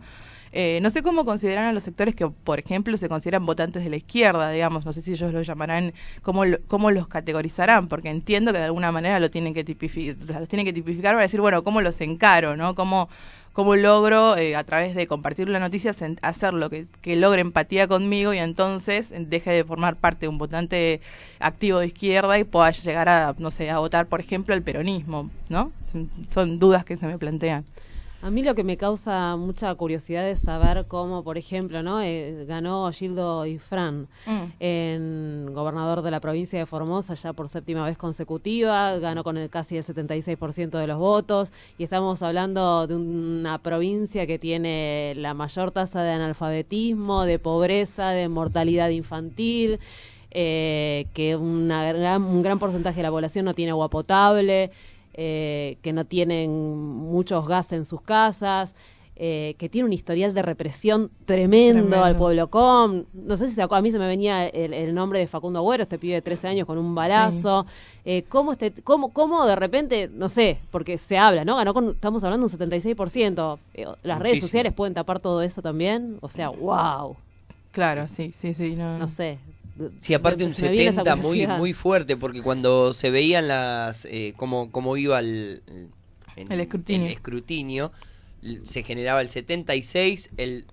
Speaker 14: Eh, no sé cómo consideran a los sectores que, por ejemplo, se consideran votantes de la izquierda, digamos, no sé si ellos lo llamarán, cómo, cómo los categorizarán, porque entiendo que de alguna manera lo tienen que tipificar, los tienen que tipificar para decir, bueno, cómo los encaro, ¿no? Cómo, cómo logro, eh, a través de compartir la noticia, hacer lo que, que logre empatía conmigo y entonces deje de formar parte de un votante activo de izquierda y pueda llegar a, no sé, a votar, por ejemplo, el peronismo, ¿no? Son dudas que se me plantean.
Speaker 1: A mí lo que me causa mucha curiosidad es saber cómo, por ejemplo, ¿no? Eh, ganó Gildo Ifrán
Speaker 14: Mm.
Speaker 1: en gobernador de la provincia de Formosa ya por séptima vez consecutiva, ganó con el casi el 76% de los votos y estamos hablando de una provincia que tiene la mayor tasa de analfabetismo, de pobreza, de mortalidad infantil, eh, que una gran- un gran porcentaje de la población no tiene agua potable, eh, que no tienen muchos gas en sus casas, eh, que tiene un historial de represión tremendo,
Speaker 14: Tremendo.
Speaker 1: al pueblo com. No sé si se a mí se me venía el, el nombre de Facundo Agüero, este pibe de 13 años con un balazo. Eh, ¿cómo, este, cómo, ¿Cómo de repente, no sé, porque se habla, ¿no? Ganó con, estamos hablando de un 76%. Eh, las redes sociales pueden tapar todo eso también. O sea, wow.
Speaker 14: Claro, sí, sí, sí. No,
Speaker 1: No sé.
Speaker 15: Sí, aparte un
Speaker 1: Se me viene esa
Speaker 15: 70 muy muy fuerte, porque cuando se veían las eh, cómo, cómo iba el, el,
Speaker 14: El escrutinio.
Speaker 15: el escrutinio, l- se generaba el 76, el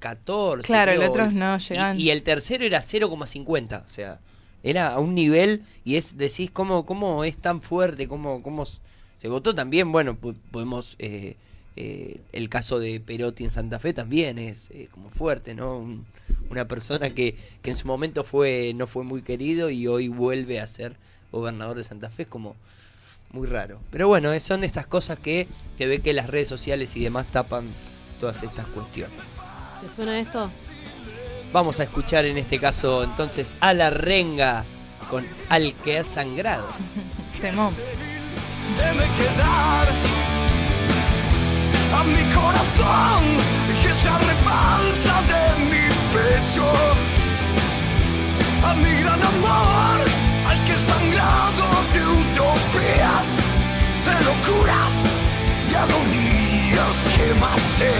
Speaker 15: 14.
Speaker 14: Claro,
Speaker 15: creo,
Speaker 14: el otro no llegaban.
Speaker 15: Y, el tercero era 0,50, o sea, era a un nivel y es decís cómo cómo es tan fuerte, cómo cómo se votó también, bueno, po- podemos eh, eh, el caso de Perotti en Santa Fe también es eh, como fuerte, ¿no? Un- una persona que, que en su momento fue no fue muy querido y hoy vuelve a ser gobernador de Santa Fe, es como muy raro. Pero bueno, es- son estas cosas que se ve que las redes sociales y demás tapan todas estas cuestiones.
Speaker 1: ¿Te suena esto?
Speaker 15: Vamos a escuchar en este caso entonces a la renga con Al que ha sangrado.
Speaker 14: Temón.
Speaker 16: Debe quedar a mi corazón que se rebalsa de mi pecho. A mi gran amor, al que sangrado de utopías, de locuras, de agonías que más sé.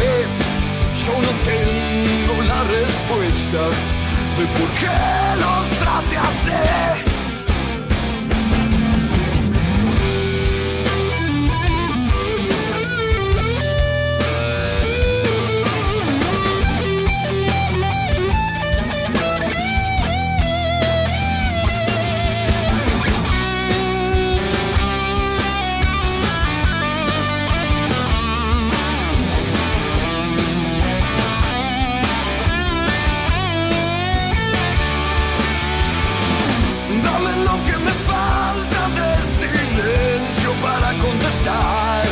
Speaker 16: Yo no tengo la respuesta de por qué lo trate así. Contestar.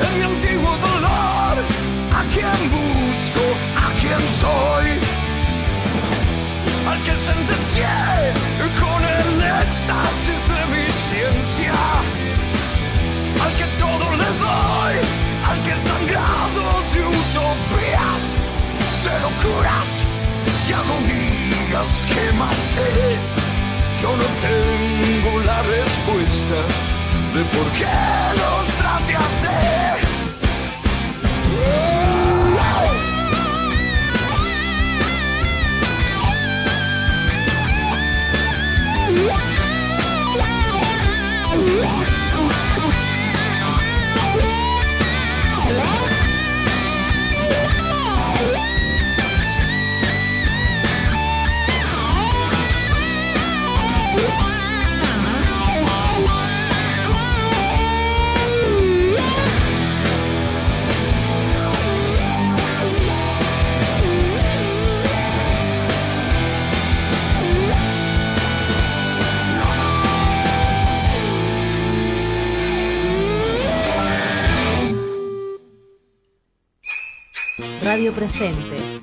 Speaker 16: En mi antiguo dolor, a quien busco, a quien soy. Al que sentencié con el éxtasis de mi ciencia. Al que todo le doy, al que sangrado de utopías, de locuras y agonías que más sé. Yo no tengo la respuesta de por qué lo
Speaker 2: Presente.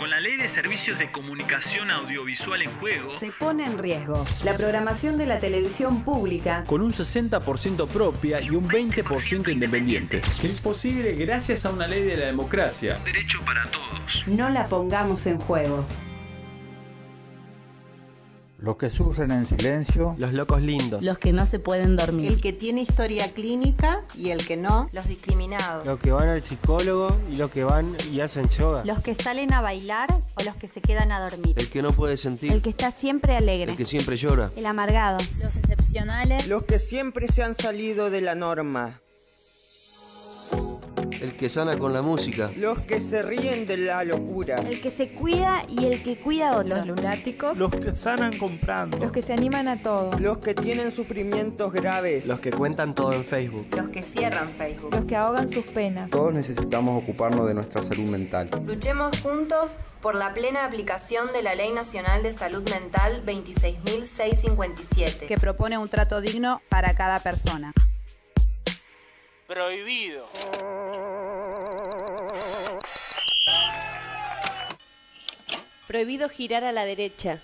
Speaker 17: Con la ley de servicios de comunicación audiovisual en juego,
Speaker 18: Se pone en riesgo la programación de la televisión pública.
Speaker 17: con un 60% propia y un 20% independiente.
Speaker 19: Es posible gracias a una ley de la democracia.
Speaker 17: Derecho para todos.
Speaker 18: No la pongamos en juego.
Speaker 20: Los que sufren en silencio.
Speaker 21: Los locos lindos.
Speaker 22: Los que no se pueden dormir.
Speaker 23: El que tiene historia clínica y el que no. Los discriminados.
Speaker 21: Los que van al psicólogo y los que van y hacen yoga.
Speaker 24: Los que salen a bailar o los que se quedan a dormir.
Speaker 25: El que no puede sentir.
Speaker 24: El que está siempre alegre.
Speaker 25: El que siempre llora.
Speaker 24: El amargado.
Speaker 26: Los excepcionales.
Speaker 27: Los que siempre se han salido de la norma.
Speaker 25: El que sana con la música.
Speaker 27: Los que se ríen de la locura.
Speaker 24: El que se cuida y el que cuida a otros.
Speaker 26: Los lunáticos.
Speaker 27: Los que sanan comprando.
Speaker 26: Los que se animan a todo.
Speaker 27: Los que tienen sufrimientos graves.
Speaker 21: Los que cuentan todo en Facebook.
Speaker 23: Los que cierran Facebook.
Speaker 26: Los que ahogan sus penas.
Speaker 28: Todos necesitamos ocuparnos de nuestra salud mental.
Speaker 23: Luchemos juntos por la plena aplicación de la Ley Nacional de Salud Mental 26.657.
Speaker 22: Que propone un trato digno para cada persona.
Speaker 29: Prohibido.
Speaker 30: Prohibido girar a la derecha.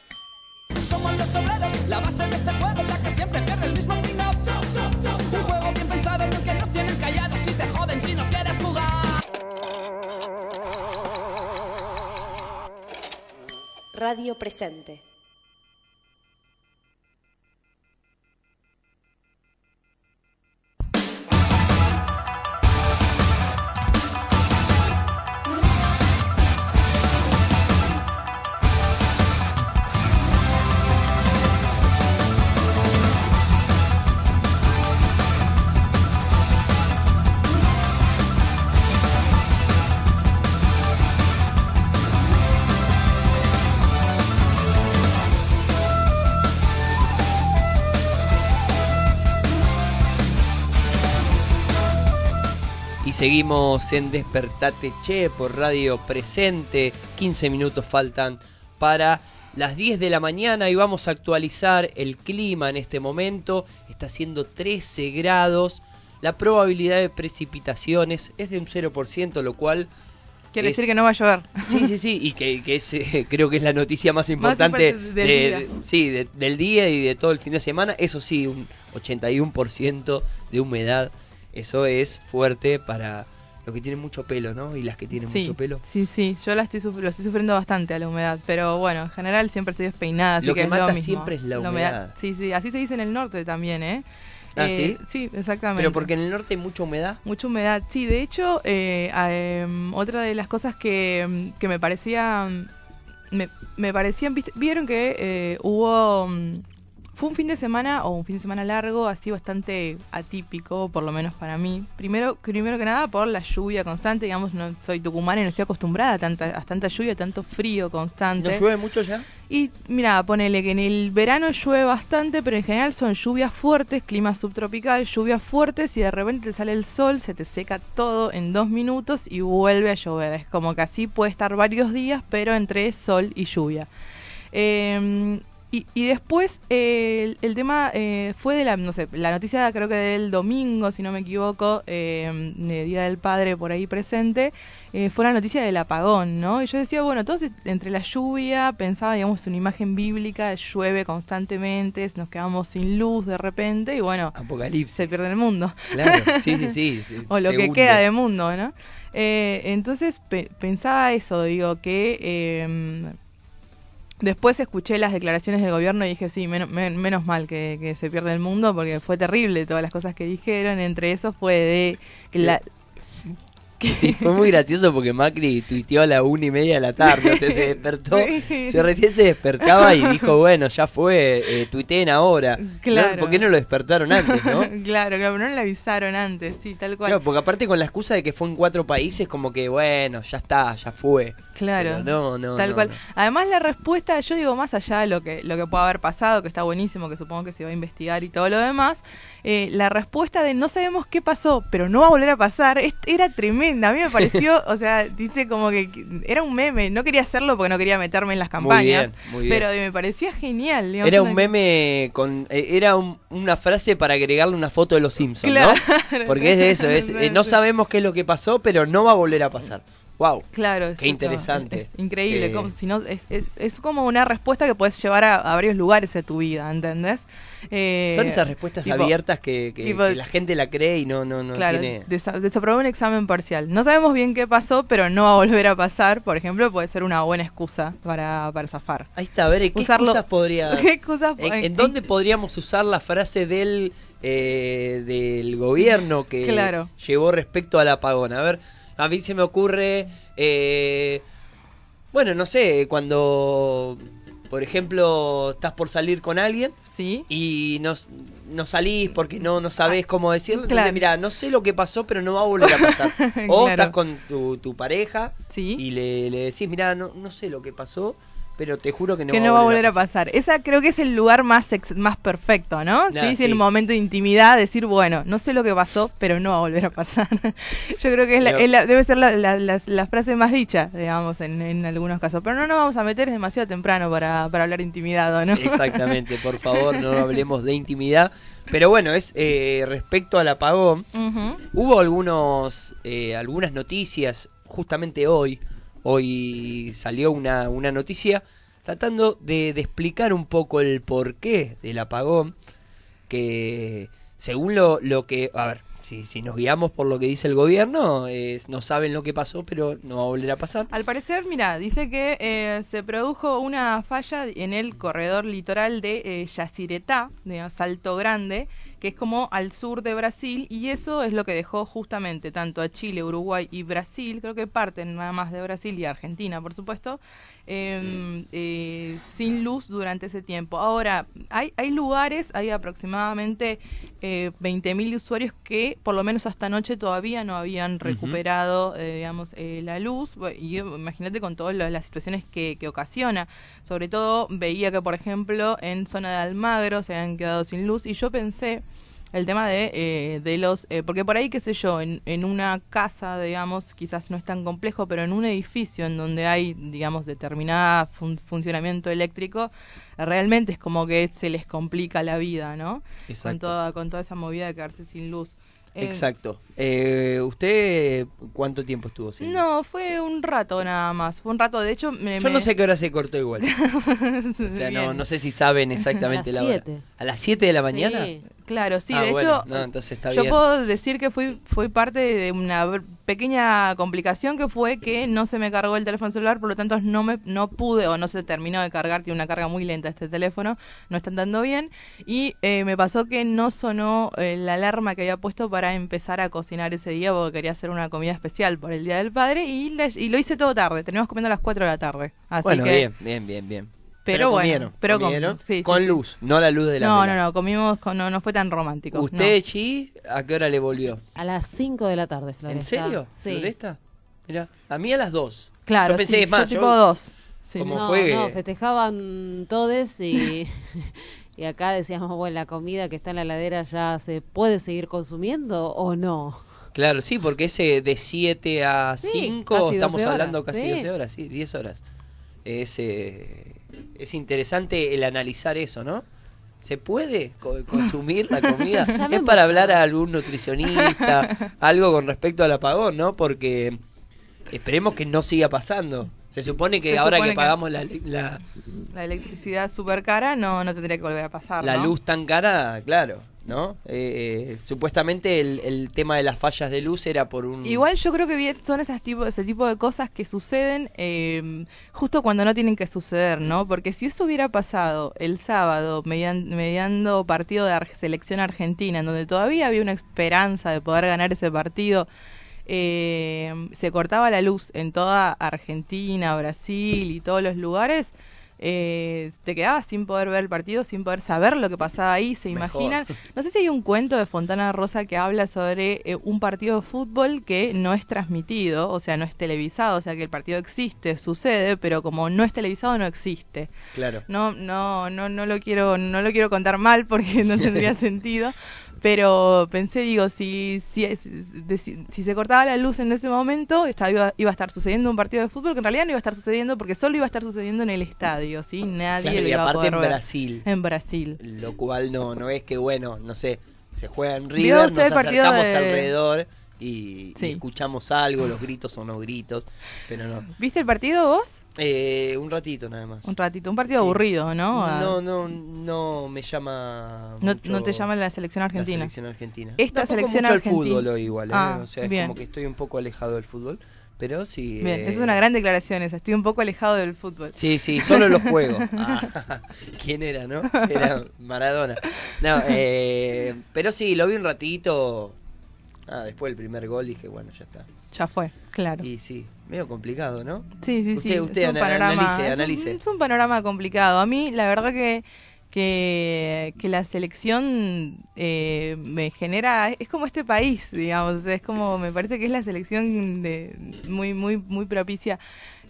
Speaker 16: Somos los obreros, la base de este juego, la que siempre pierde el mismo pin Un juego bien pensado en el que nos tienen callados y te joden si no quieres jugar.
Speaker 30: Radio presente.
Speaker 15: Seguimos en Despertate Che por Radio Presente. 15 minutos faltan para las 10 de la mañana y vamos a actualizar el clima en este momento. Está haciendo 13 grados. La probabilidad de precipitaciones es de un 0%, lo cual...
Speaker 14: Quiere
Speaker 15: es-
Speaker 14: decir que no va a llover.
Speaker 15: Sí, sí, sí, y que, que es, eh, creo que es la noticia más importante
Speaker 14: importante del
Speaker 15: de-
Speaker 14: día.
Speaker 15: de- sí, de- del día y de todo el fin de semana. Eso sí, un 81% de humedad. Eso es fuerte para los que tienen mucho pelo, ¿no? Y las que tienen
Speaker 14: Sí,
Speaker 15: mucho pelo.
Speaker 14: sí, sí, yo la estoy lo estoy sufriendo bastante a la humedad, pero bueno, en general siempre estoy despeinada, así
Speaker 15: Lo
Speaker 14: que,
Speaker 15: que
Speaker 14: es
Speaker 15: mata
Speaker 14: lo mismo.
Speaker 15: siempre es la humedad.
Speaker 14: Sí, sí, así se dice en el norte también, ¿eh?
Speaker 15: ¿Ah,
Speaker 14: Eh,
Speaker 15: sí?
Speaker 14: Sí, exactamente.
Speaker 15: Pero porque en el norte hay mucha humedad.
Speaker 14: Mucha humedad, sí. De hecho, eh, em, otra de las cosas que, em, que me parecían. Me, me parecían. Vieron que eh, hubo. Fue un fin de semana, o un fin de semana largo, así bastante atípico, por lo menos para mí. Primero, primero que nada, por la lluvia constante. Digamos, no soy tucumana y no estoy acostumbrada a tanta, a tanta lluvia, tanto frío constante.
Speaker 15: ¿No llueve mucho ya?
Speaker 14: Y mira, ponele que en el verano llueve bastante, pero en general son lluvias fuertes, clima subtropical, lluvias fuertes y de repente te sale el sol, se te seca todo en dos minutos y vuelve a llover. Es como que así puede estar varios días, pero entre sol y lluvia. Eh, y, y después eh, el, el tema eh, fue de la, no sé, la noticia creo que del domingo, si no me equivoco, eh, de Día del Padre por ahí presente, eh, fue la noticia del apagón, ¿no? Y yo decía, bueno, entonces entre la lluvia, pensaba, digamos, una imagen bíblica, llueve constantemente, nos quedamos sin luz de repente y bueno,
Speaker 15: Apocalipsis.
Speaker 14: se pierde el mundo.
Speaker 15: Claro, sí, sí, sí, sí,
Speaker 14: o lo que
Speaker 15: hunde.
Speaker 14: queda de mundo, ¿no? Eh, entonces pe- pensaba eso, digo, que eh, después escuché las declaraciones del gobierno y dije, sí, menos, men- menos mal que, que se pierde el mundo porque fue terrible todas las cosas que dijeron, entre eso fue de que la...
Speaker 15: Sí, fue muy gracioso porque Macri tuiteó a la una y media de la tarde, o sea, se despertó,
Speaker 14: Sí.
Speaker 15: se recién se despertaba y dijo, bueno, ya fue, eh, tuiteen ahora.
Speaker 14: Claro.
Speaker 15: ¿No? ¿Por qué no lo despertaron antes, no?
Speaker 14: claro, claro, no le avisaron antes, sí, tal cual.
Speaker 15: Claro, porque aparte con la excusa de que fue en cuatro países, como que, bueno, ya está, ya fue.
Speaker 14: Claro.
Speaker 15: Pero no, no,
Speaker 14: Tal
Speaker 15: no,
Speaker 14: cual.
Speaker 15: no.
Speaker 14: Además la respuesta, yo digo más allá de lo que lo que pueda haber pasado, que está buenísimo, que supongo que se va a investigar y todo lo demás, eh, la respuesta de no sabemos qué pasó, pero no va a volver a pasar, es- era tremenda. A mí me pareció, o sea, dice como que era un meme. No quería hacerlo porque no quería meterme en las campañas,
Speaker 15: bien, muy bien.
Speaker 14: pero me parecía genial. digamos,
Speaker 15: Era un meme con. eh, era un- una frase para agregarle una foto de los Simpsons,
Speaker 14: Claro.
Speaker 15: ¿no? Porque es de eso, es, eh, no sabemos qué es lo que pasó, pero no va a volver a pasar. Wow.
Speaker 14: Claro,
Speaker 15: Qué
Speaker 14: exacto.
Speaker 15: interesante.
Speaker 14: Es- es increíble.
Speaker 15: Eh,
Speaker 14: como- si no, es, es- es como una respuesta que puedes llevar a, a varios lugares de tu vida, ¿entendés? Eh,
Speaker 15: Son esas respuestas
Speaker 14: tipo-
Speaker 15: abiertas que, que-
Speaker 14: tipo-
Speaker 15: que la gente la cree y no, no, no
Speaker 14: claro,
Speaker 15: tiene.
Speaker 14: desa- desaprobó un examen parcial. No sabemos bien qué pasó, pero no va a volver a pasar. Por ejemplo, puede ser una buena excusa para, para zafar.
Speaker 15: Ahí está, a ver, ¿en ¿qué
Speaker 14: Usarlo-
Speaker 15: excusas podría...
Speaker 14: ¿Qué excusas
Speaker 15: ¿En,
Speaker 14: en-
Speaker 15: en dónde podríamos usar la frase del, eh, del gobierno que
Speaker 14: Claro.
Speaker 15: llevó respecto al apagón? A ver, a mí se me ocurre... eh, bueno, no sé, cuando, por ejemplo, estás por salir con alguien
Speaker 14: ¿Sí?
Speaker 15: y no, no salís porque no, no sabés cómo decirlo. Entonces,
Speaker 14: claro.
Speaker 15: mira, no sé lo que pasó, pero no va a volver a pasar. o
Speaker 14: Claro.
Speaker 15: estás con tu, tu pareja
Speaker 14: Sí.
Speaker 15: y le, le decís, mira, no, no sé lo que pasó, pero te juro que no,
Speaker 14: que no va a volver a pasar. Esa creo que es el lugar más ex- más perfecto, ¿no?
Speaker 15: Nah,
Speaker 14: sí, sí, un momento de intimidad, decir, bueno, no sé lo que pasó, pero no va a volver a pasar. Yo creo que es la- es la- debe ser la, la- frase más dicha, digamos, en, en algunos casos. Pero no nos vamos a meter, es demasiado temprano para, para hablar intimidado, ¿no?
Speaker 15: Exactamente, por favor, no hablemos de intimidad. Pero bueno, es eh, respecto al apagón. Hubo algunos, eh, algunas noticias, justamente hoy, hoy salió una, una noticia tratando de, de explicar un poco el porqué del apagón, que según lo, lo que, a ver, si, si nos guiamos por lo que dice el gobierno, no saben lo que pasó, pero no va a volver a pasar.
Speaker 14: Al parecer, mira, dice que eh, se produjo una falla en el corredor litoral de eh, Yacyretá, de Salto Grande, que es como al sur de Brasil, y eso es lo que dejó justamente tanto a Chile, Uruguay y Brasil, creo que parten nada más de Brasil y Argentina, por supuesto, eh, eh, sin luz durante ese tiempo. Ahora, hay, hay lugares, hay aproximadamente eh, 20.000 usuarios que por lo menos hasta anoche todavía no habían recuperado, eh, digamos, eh, la luz. Y imagínate con todas las situaciones que, que ocasiona. Sobre todo veía que, por ejemplo, en zona de Almagro se habían quedado sin luz y yo pensé el tema de, eh, de los... eh, porque por ahí, qué sé yo, en, en una casa, digamos, quizás no es tan complejo, pero en un edificio en donde hay, digamos, determinada fun- funcionamiento eléctrico, realmente es como que se les complica la vida, ¿no? Con
Speaker 15: Exacto.
Speaker 14: toda, con toda esa movida de quedarse sin luz. Eh,
Speaker 15: Exacto. Eh, ¿Usted cuánto tiempo estuvo sin luz?
Speaker 14: No, fue un rato nada más. Fue un rato, de hecho, me,
Speaker 15: Yo
Speaker 14: me-
Speaker 15: no sé qué hora se cortó igual. O sea, no, no sé si saben exactamente la hora. ¿A las 7 de la mañana?
Speaker 1: Sí.
Speaker 14: Claro, sí,
Speaker 15: Ah,
Speaker 14: de
Speaker 15: bueno,
Speaker 14: hecho,
Speaker 15: no, entonces está
Speaker 14: yo
Speaker 15: bien.
Speaker 14: puedo decir que fui, fui parte de una pequeña complicación que fue que no se me cargó el teléfono celular, por lo tanto no me no pude o no se terminó de cargar, tiene una carga muy lenta este teléfono, no está andando bien, y eh, me pasó que no sonó eh, la alarma que había puesto para empezar a cocinar ese día porque quería hacer una comida especial por el Día del Padre y, le- y lo hice todo tarde, terminamos comiendo a las 4 de la tarde. Así
Speaker 15: bueno,
Speaker 14: que,
Speaker 15: bien, bien, bien, bien.
Speaker 14: Pero bueno,
Speaker 15: comieron,
Speaker 14: pero com-
Speaker 15: comieron
Speaker 14: sí, sí,
Speaker 15: con
Speaker 14: sí.
Speaker 15: luz, no la luz de la
Speaker 14: No, no, no, comimos, con, no, no fue tan romántico. no.
Speaker 15: ¿Usted, Chi, a qué hora le volvió?
Speaker 1: A las 5 de la tarde, Floresta.
Speaker 15: ¿En serio?
Speaker 1: Sí.
Speaker 15: ¿Floresta? Mira, a mí a las 2.
Speaker 14: Claro,
Speaker 15: yo pensé,
Speaker 14: sí,
Speaker 15: es más,
Speaker 14: yo tipo dos. Sí.
Speaker 15: como
Speaker 1: no,
Speaker 15: fue
Speaker 1: no, festejaban todos y, y acá decíamos, bueno, la comida que está en la heladera ya se puede seguir consumiendo o no.
Speaker 15: Claro, sí, porque ese de 7 a
Speaker 1: Sí,
Speaker 15: 5,
Speaker 1: casi
Speaker 15: estamos
Speaker 1: 12 horas,
Speaker 15: hablando casi
Speaker 1: sí.
Speaker 15: 12 horas, sí, 10 horas. Es, eh, es interesante el analizar eso, ¿no? ¿Se puede co- consumir la comida? Es para hablar a algún nutricionista, algo con respecto al apagón, ¿no? Porque esperemos que no siga pasando. Se supone que
Speaker 14: Se
Speaker 15: ahora
Speaker 14: supone
Speaker 15: que
Speaker 14: que-
Speaker 15: pagamos la, la,
Speaker 14: La electricidad súper cara no, no tendría que volver a pasar.
Speaker 15: la
Speaker 14: ¿no?
Speaker 15: luz tan cara, claro, ¿no? Eh, eh, supuestamente el, el tema de las fallas de luz era por un...
Speaker 14: Igual yo creo que son esas tipo, ese tipo de cosas que suceden eh, justo cuando no tienen que suceder, ¿no? Porque si eso hubiera pasado el sábado median- mediando partido de ar- selección argentina, en donde todavía había una esperanza de poder ganar ese partido, eh, se cortaba la luz en toda Argentina, Brasil y todos los lugares. eh, te quedabas sin poder ver el partido, sin poder saber lo que pasaba ahí, se
Speaker 15: Mejor.
Speaker 14: imaginan. No sé si hay un cuento de Fontana Rosa que habla sobre eh, un partido de fútbol que no es transmitido, o sea, no es televisado, o sea, que el partido existe, sucede, pero como no es televisado no existe.
Speaker 15: Claro.
Speaker 14: No, no, no, no lo quiero, no lo quiero contar mal porque no tendría sentido. Pero pensé, digo, si, si, si, si se cortaba la luz en ese momento, estaba, iba, iba a estar sucediendo un partido de fútbol que en realidad no iba a estar sucediendo porque solo iba a estar sucediendo en el estadio, ¿sí? Nadie
Speaker 15: Claro,
Speaker 14: lo
Speaker 15: y
Speaker 14: iba a
Speaker 15: aparte
Speaker 14: poder
Speaker 15: en
Speaker 14: ver.
Speaker 15: Brasil.
Speaker 14: En Brasil.
Speaker 15: Lo cual no, no es que, bueno, no sé, se juega en
Speaker 14: ¿Vio
Speaker 15: River, nos acercamos
Speaker 14: de-
Speaker 15: alrededor y, y
Speaker 14: Sí.
Speaker 15: escuchamos algo, los gritos o no gritos, pero no.
Speaker 14: ¿Viste el partido vos?
Speaker 15: Eh, un ratito nada más.
Speaker 14: Un ratito, un partido
Speaker 15: Sí.
Speaker 14: aburrido, ¿no? Ah,
Speaker 15: No, no, no me llama.
Speaker 14: No,
Speaker 15: mucho
Speaker 14: no te llama la selección argentina.
Speaker 15: La selección argentina.
Speaker 14: Esta
Speaker 15: Tampoco
Speaker 14: selección
Speaker 15: mucho
Speaker 14: argentina.
Speaker 15: el fútbol hoy igual, ¿eh?
Speaker 14: Ah,
Speaker 15: o sea, es
Speaker 14: bien.
Speaker 15: como que estoy un poco alejado del fútbol, pero sí.
Speaker 14: Bien,
Speaker 15: eh,
Speaker 14: es una gran declaración esa. Estoy un poco alejado del fútbol.
Speaker 15: Sí, sí, solo los juegos. Ah, ¿Quién era, no? Era Maradona. No, eh, pero sí, lo vi un ratito. Ah, después del primer gol dije, bueno, ya está.
Speaker 14: Ya fue, claro.
Speaker 15: Y sí, medio complicado, ¿no?
Speaker 14: Sí, sí,
Speaker 15: usted,
Speaker 14: sí.
Speaker 15: Usted
Speaker 14: es un panorama,
Speaker 15: analice,
Speaker 14: es un-
Speaker 15: analice.
Speaker 14: Es un, panorama complicado. A mí, la verdad que que, que la selección eh, me genera es como este país digamos es como me parece que es la selección de muy muy muy propicia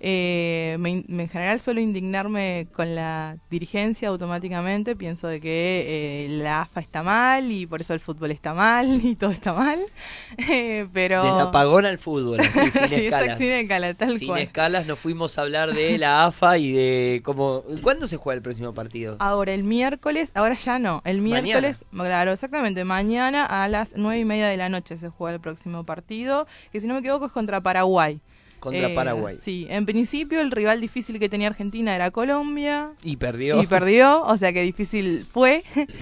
Speaker 14: Eh, me en general suelo indignarme con la dirigencia automáticamente pienso de que eh, la AFA está mal y por eso el fútbol está mal y todo está mal Eh, pero
Speaker 15: Desde apagón al fútbol, así, sin
Speaker 14: Sí,
Speaker 15: escalas.
Speaker 14: sin escala, tal
Speaker 15: Sin
Speaker 14: cual.
Speaker 15: escalas nos fuimos a hablar de la AFA y de cómo... ¿Cuándo se juega el próximo partido?
Speaker 14: Ahora, el miércoles, ahora ya no, el miércoles, claro, exactamente, mañana a las nueve y media de la noche se juega el próximo partido, que si no me equivoco es contra Paraguay.
Speaker 15: Contra
Speaker 14: Eh,
Speaker 15: Paraguay.
Speaker 14: Sí, en principio el rival difícil que tenía Argentina era Colombia.
Speaker 15: Y perdió.
Speaker 14: Y perdió, o sea que difícil fue.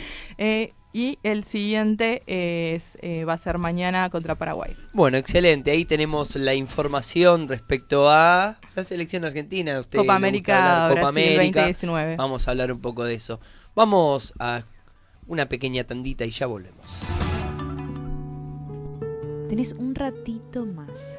Speaker 14: Eh, y el siguiente es, eh, va a ser mañana contra Paraguay.
Speaker 15: Bueno, excelente. Ahí tenemos la información respecto a la selección argentina. Usted
Speaker 14: Copa América
Speaker 15: Copa
Speaker 14: Brasil
Speaker 15: América.
Speaker 14: 2019.
Speaker 15: Vamos a hablar un poco de eso. Vamos a una pequeña tandita y ya volvemos.
Speaker 2: Tenés un ratito más.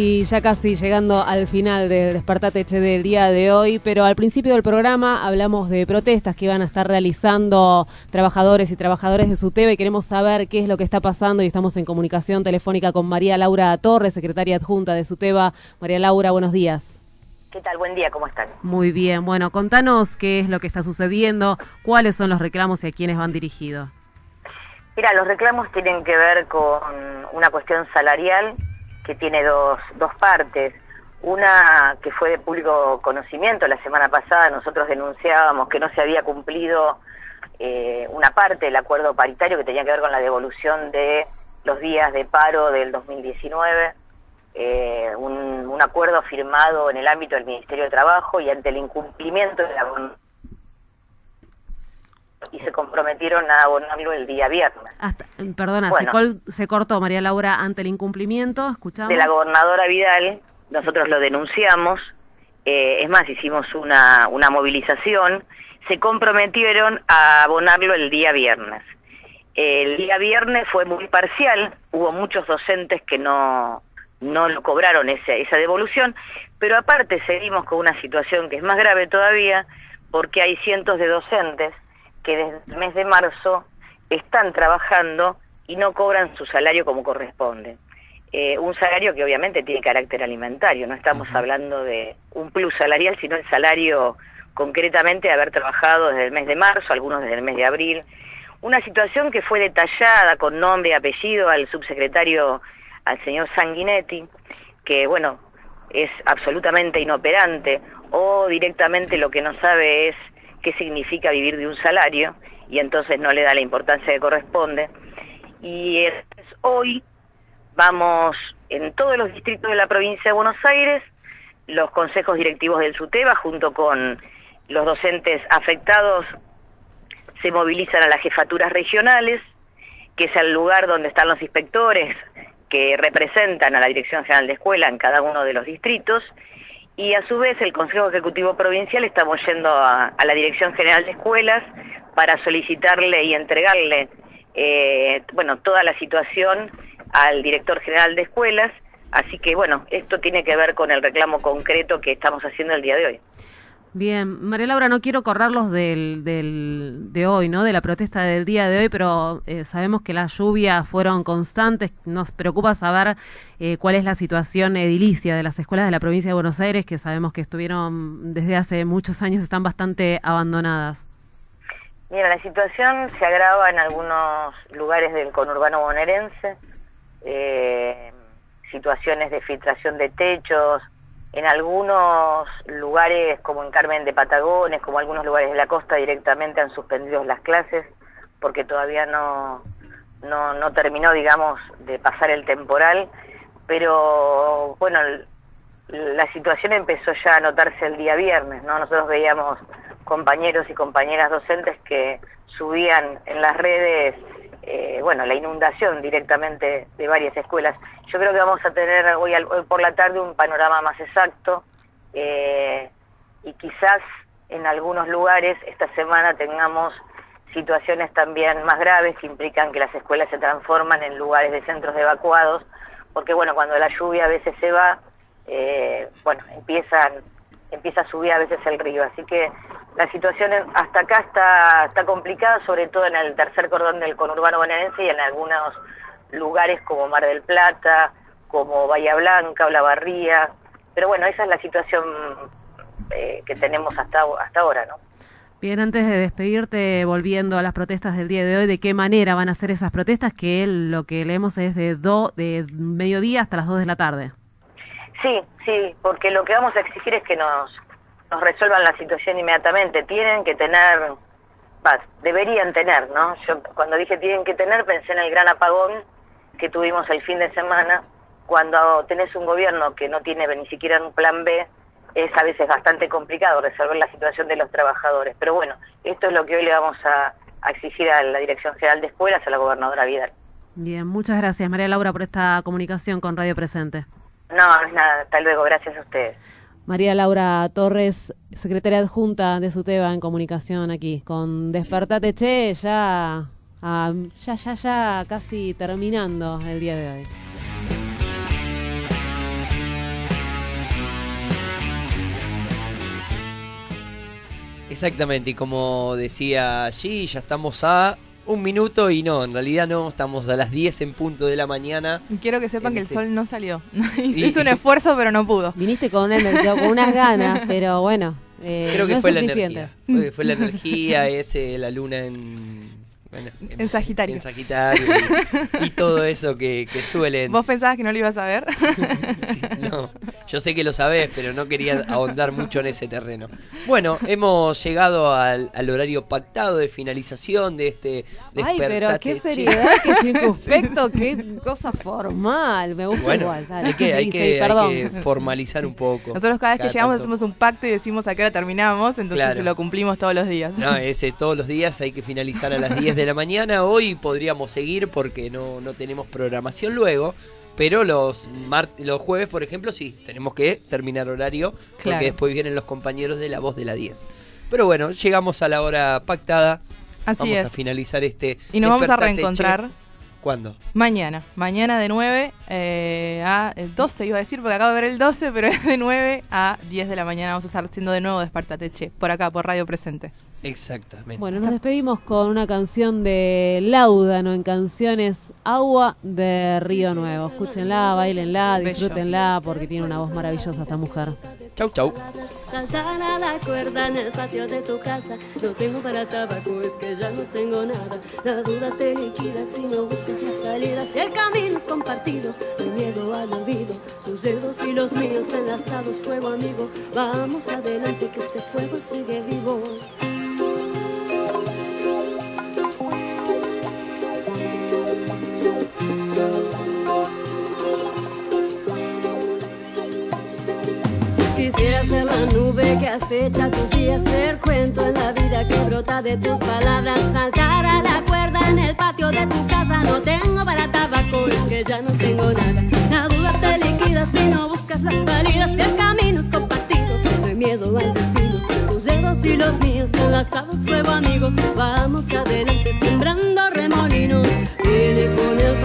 Speaker 1: Y ya casi llegando al final del Despertate Che del día de hoy, pero al principio del programa hablamos de protestas que iban a estar realizando trabajadores y trabajadoras de SUTEBA y queremos saber qué es lo que está pasando y estamos en comunicación telefónica con María Laura Torres, secretaria adjunta de SUTEBA. María Laura, buenos días.
Speaker 13: ¿Qué tal? Buen día, ¿cómo están?
Speaker 1: Muy bien, bueno, contanos qué es lo que está sucediendo, cuáles son los reclamos y a quiénes van dirigidos.
Speaker 13: Mira, los reclamos tienen que ver con una cuestión salarial que tiene dos, dos partes. Una que fue de público conocimiento, la semana pasada nosotros denunciábamos que no se había cumplido eh, una parte del acuerdo paritario que tenía que ver con la devolución de los días de paro del 2019, eh, un, un acuerdo firmado en el ámbito del Ministerio de Trabajo y ante el incumplimiento de la y se comprometieron a abonarlo el día viernes.
Speaker 1: Hasta, perdona,
Speaker 13: Bueno.
Speaker 1: se, col- se cortó María Laura ante el incumplimiento, escuchamos.
Speaker 13: de la gobernadora Vidal, nosotros lo denunciamos, eh, es más, hicimos una, una movilización, se comprometieron a abonarlo el día viernes. El día viernes fue muy parcial, hubo muchos docentes que no, no lo cobraron ese- esa devolución, pero aparte seguimos con una situación que es más grave todavía, porque hay cientos de docentes que desde el mes de marzo están trabajando y no cobran su salario como corresponde. Eh, un salario que obviamente tiene carácter alimentario, no estamos hablando de un plus salarial, sino el salario concretamente de haber trabajado desde el mes de marzo, algunos desde el mes de abril. Una situación que fue detallada con nombre y apellido al subsecretario, al señor Sanguinetti, que bueno, es absolutamente inoperante o directamente lo que no sabe es qué significa vivir de un salario y entonces no le da la importancia que corresponde. Y hoy vamos en todos los distritos de la provincia de Buenos Aires, los consejos directivos del SUTEBA junto con los docentes afectados se movilizan a las jefaturas regionales, que es el lugar donde están los inspectores que representan a la Dirección General de Escuela en cada uno de los distritos, y a su vez el Consejo Ejecutivo Provincial estamos yendo a, la Dirección General de Escuelas para solicitarle y entregarle eh, bueno toda la situación al director general de escuelas, así que bueno, esto tiene que ver con el reclamo concreto que estamos haciendo el día de hoy.
Speaker 1: Bien, María Laura, no quiero correrlos del, del, de hoy, ¿no? De la protesta del día de hoy, pero eh, sabemos que las lluvias fueron constantes. Nos preocupa saber eh, cuál es la situación edilicia de las escuelas de la provincia de Buenos Aires, que sabemos que estuvieron desde hace muchos años, están bastante abandonadas.
Speaker 13: Mira, la situación se agrava en algunos lugares del conurbano bonaerense, eh, situaciones de filtración de techos, en algunos lugares como en Carmen de Patagones, como algunos lugares de la costa directamente han suspendido las clases porque todavía no, no, no terminó, digamos, de pasar el temporal, pero bueno, la situación empezó ya a notarse el día viernes, ¿no? Nosotros veíamos compañeros y compañeras docentes que subían en las redes, eh, bueno, la inundación directamente de varias escuelas. Yo creo que vamos a tener hoy, hoy por la tarde un panorama más exacto eh, y quizás en algunos lugares esta semana tengamos situaciones también más graves que implican que las escuelas se transforman en lugares de centros evacuados, porque bueno, cuando la lluvia a veces se va, eh, bueno, empiezan, empieza a subir a veces el río, así que la situación hasta acá está, está complicada, sobre todo en el tercer cordón del conurbano bonaerense y en algunos lugares como Mar del Plata, como Bahía Blanca o La Barría, pero bueno, esa es la situación eh, que tenemos hasta, hasta ahora, ¿no?
Speaker 1: Bien, antes de despedirte, volviendo a las protestas del día de hoy, ¿de qué manera van a ser esas protestas? Que lo que leemos es de, do, de mediodía hasta las 2 de la tarde.
Speaker 13: Sí, sí, porque lo que vamos a exigir es que nos, nos resuelvan la situación inmediatamente. Tienen que tener, bah, deberían tener, ¿no? Yo cuando dije tienen que tener pensé en el gran apagón que tuvimos el fin de semana, cuando tenés un gobierno que no tiene ni siquiera un plan B, es a veces bastante complicado resolver la situación de los trabajadores. Pero bueno, esto es lo que hoy le vamos a, a exigir a la Dirección General de Escuelas, a la gobernadora Vidal.
Speaker 1: Bien, muchas gracias María Laura por esta comunicación con Radio Presente.
Speaker 13: No, no es nada, hasta luego, gracias a ustedes.
Speaker 1: María Laura Torres, secretaria adjunta de SUTEBA en comunicación aquí, con Despertate Che, ya, ah, ya, ya, ya casi terminando el día de hoy.
Speaker 15: Exactamente, y como decía allí, ya estamos a un minuto y no, en realidad no, estamos a las 10 en punto de la mañana.
Speaker 14: Quiero que sepan que el
Speaker 15: Este-
Speaker 14: sol no salió.
Speaker 15: Y-
Speaker 14: Hizo un esfuerzo, pero no pudo.
Speaker 1: Viniste con, energía, con unas ganas, pero bueno, eh,
Speaker 15: Creo que
Speaker 1: no es
Speaker 15: fue la
Speaker 1: suficiente.
Speaker 15: energía. Fue, fue la energía, ese, la luna en. Bueno,
Speaker 14: En Sagitario.
Speaker 15: En Sagitario y, y todo eso que, que suelen.
Speaker 14: ¿Vos pensabas que no lo ibas a ver?
Speaker 15: No, yo sé que lo sabés, pero no quería ahondar mucho en ese terreno. Bueno, hemos llegado al, al horario pactado de finalización de este
Speaker 1: Ay, pero qué
Speaker 15: Che.
Speaker 1: seriedad, qué circunspecto, qué cosa formal. Me gusta
Speaker 15: Bueno,
Speaker 1: igual. dale.
Speaker 15: hay que, hay
Speaker 1: Sí,
Speaker 15: que,
Speaker 1: sí,
Speaker 15: hay
Speaker 1: perdón.
Speaker 15: que formalizar un poco.
Speaker 14: Nosotros cada vez que llegamos
Speaker 15: tanto.
Speaker 14: hacemos un pacto y decimos a qué hora terminamos, entonces
Speaker 15: Claro.
Speaker 14: lo cumplimos todos los días.
Speaker 15: No, ese todos los días hay que finalizar a las 10 de la mañana. Hoy podríamos seguir porque no, no tenemos programación luego. Pero los los jueves, por ejemplo, sí, tenemos que terminar horario. Porque
Speaker 14: Claro.
Speaker 15: después vienen los compañeros de la voz de la 10. Pero bueno, llegamos a la hora pactada.
Speaker 14: Así
Speaker 15: vamos a finalizar este.
Speaker 14: Y nos vamos a reencontrar
Speaker 15: Che. ¿Cuándo?
Speaker 14: mañana. Mañana de 9 eh, a el 12, iba a decir, porque acabo de ver el 12, pero es de 9 a 10 de la mañana. Vamos a estar haciendo de nuevo Despertate Che, por acá, por Radio Presente.
Speaker 15: Exactamente.
Speaker 1: Bueno, nos despedimos con una canción de Laudano en canciones Agua de Río Nuevo. Escúchenla, bailenla, disfrútenla porque tiene una voz maravillosa esta mujer.
Speaker 15: Chau, chau.
Speaker 31: Saltar a la cuerda en el patio de tu casa. No tengo para tabaco, es que ya no tengo nada. La duda te liquida si no buscas la salida. Si el camino es compartido, hay miedo al olvido. Tus dedos y los míos enlazados, fuego amigo. Vamos adelante, que este fuego sigue vivo. Quisiera ser la nube que acecha tus días, ser cuento en la vida que brota de tus palabras, saltar a la cuerda en el patio de tu casa. No tengo para tabaco, es que ya no tengo nada. La duda te liquida si no buscas la salida, si el camino es compartido, no hay miedo al destino. Dedos y los míos enlazados, fuego amigo. Vamos adelante sembrando remolinos. Viene el